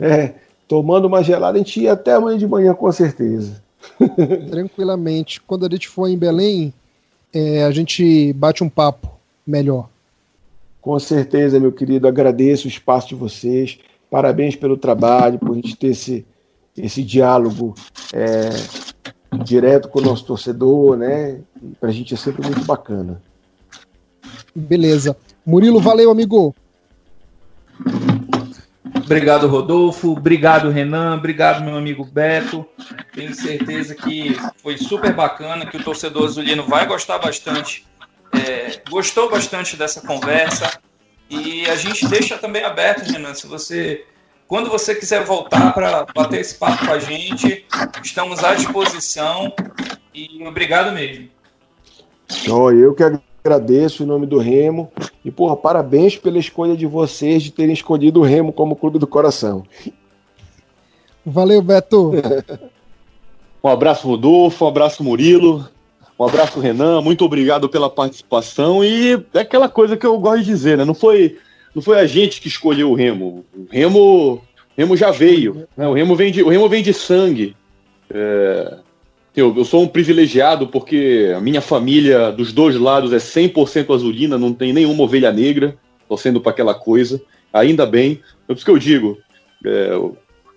é, tomando uma gelada, a gente ia até amanhã de manhã, com certeza. Tranquilamente. Quando a gente for em Belém, é, a gente bate um papo melhor. Com certeza, meu querido, agradeço o espaço de vocês. Parabéns pelo trabalho, por a gente ter esse, esse diálogo é, direto com o nosso torcedor, né? Para a gente é sempre muito bacana. Beleza. Murilo, valeu, amigo. Obrigado, Rodolfo. Obrigado, Renan. Obrigado, meu amigo Beto. Tenho certeza que foi super bacana, que o torcedor azulino vai gostar bastante é, gostou bastante dessa conversa e a gente deixa também aberto, Renan, se você quando você quiser voltar para bater esse papo com a gente, estamos à disposição e obrigado mesmo. Então, eu que agradeço em nome do Remo e, porra, parabéns pela escolha de vocês de terem escolhido o Remo como clube do coração. Valeu, Beto. um abraço, Rodolfo, um abraço, Murilo. Um abraço, Renan. Muito obrigado pela participação. E é aquela coisa que eu gosto de dizer, né? Não foi, não foi a gente que escolheu o Remo. O Remo, Remo já veio. Né? O, Remo vem de, o Remo vem de sangue. É, Eu, eu sou um privilegiado porque a minha família dos dois lados é 100% azulina, não tem nenhuma ovelha negra torcendo para aquela coisa. Ainda bem. É por isso que eu digo, é,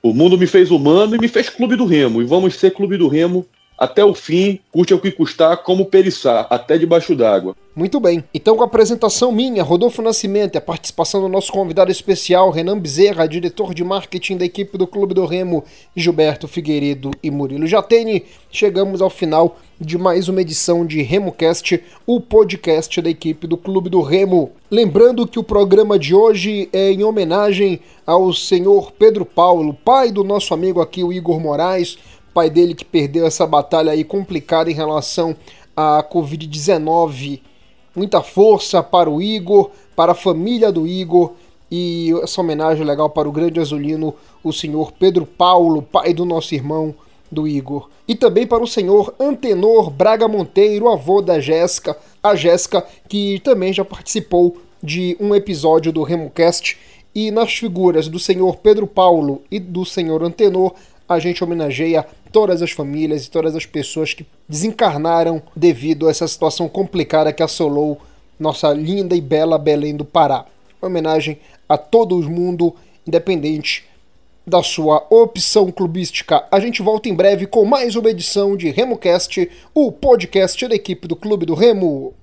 o mundo me fez humano e me fez clube do Remo. E vamos ser clube do Remo até o fim, curte o que custar, como periçar, até debaixo d'água. Muito bem. Então, com a apresentação minha, Rodolfo Nascimento, e a participação do nosso convidado especial, Renan Bezerra, diretor de marketing da equipe do Clube do Remo, Gilberto Figueiredo e Murilo Jatene, chegamos ao final de mais uma edição de RemoCast, o podcast da equipe do Clube do Remo. Lembrando que o programa de hoje é em homenagem ao senhor Pedro Paulo, pai do nosso amigo aqui, o Igor Moraes, pai dele que perdeu essa batalha aí complicada em relação à Covid-19. Muita força para o Igor, para a família do Igor e essa homenagem legal para o grande azulino, o senhor Pedro Paulo, pai do nosso irmão do Igor. E também para o senhor Antenor Braga Monteiro, avô da Jéssica, a Jéssica que também já participou de um episódio do RemoCast e nas figuras do senhor Pedro Paulo e do senhor Antenor a gente homenageia todas as famílias e todas as pessoas que desencarnaram devido a essa situação complicada que assolou nossa linda e bela Belém do Pará. Uma homenagem a todo mundo, independente da sua opção clubística. A gente volta em breve com mais uma edição de RemoCast, o podcast da equipe do Clube do Remo.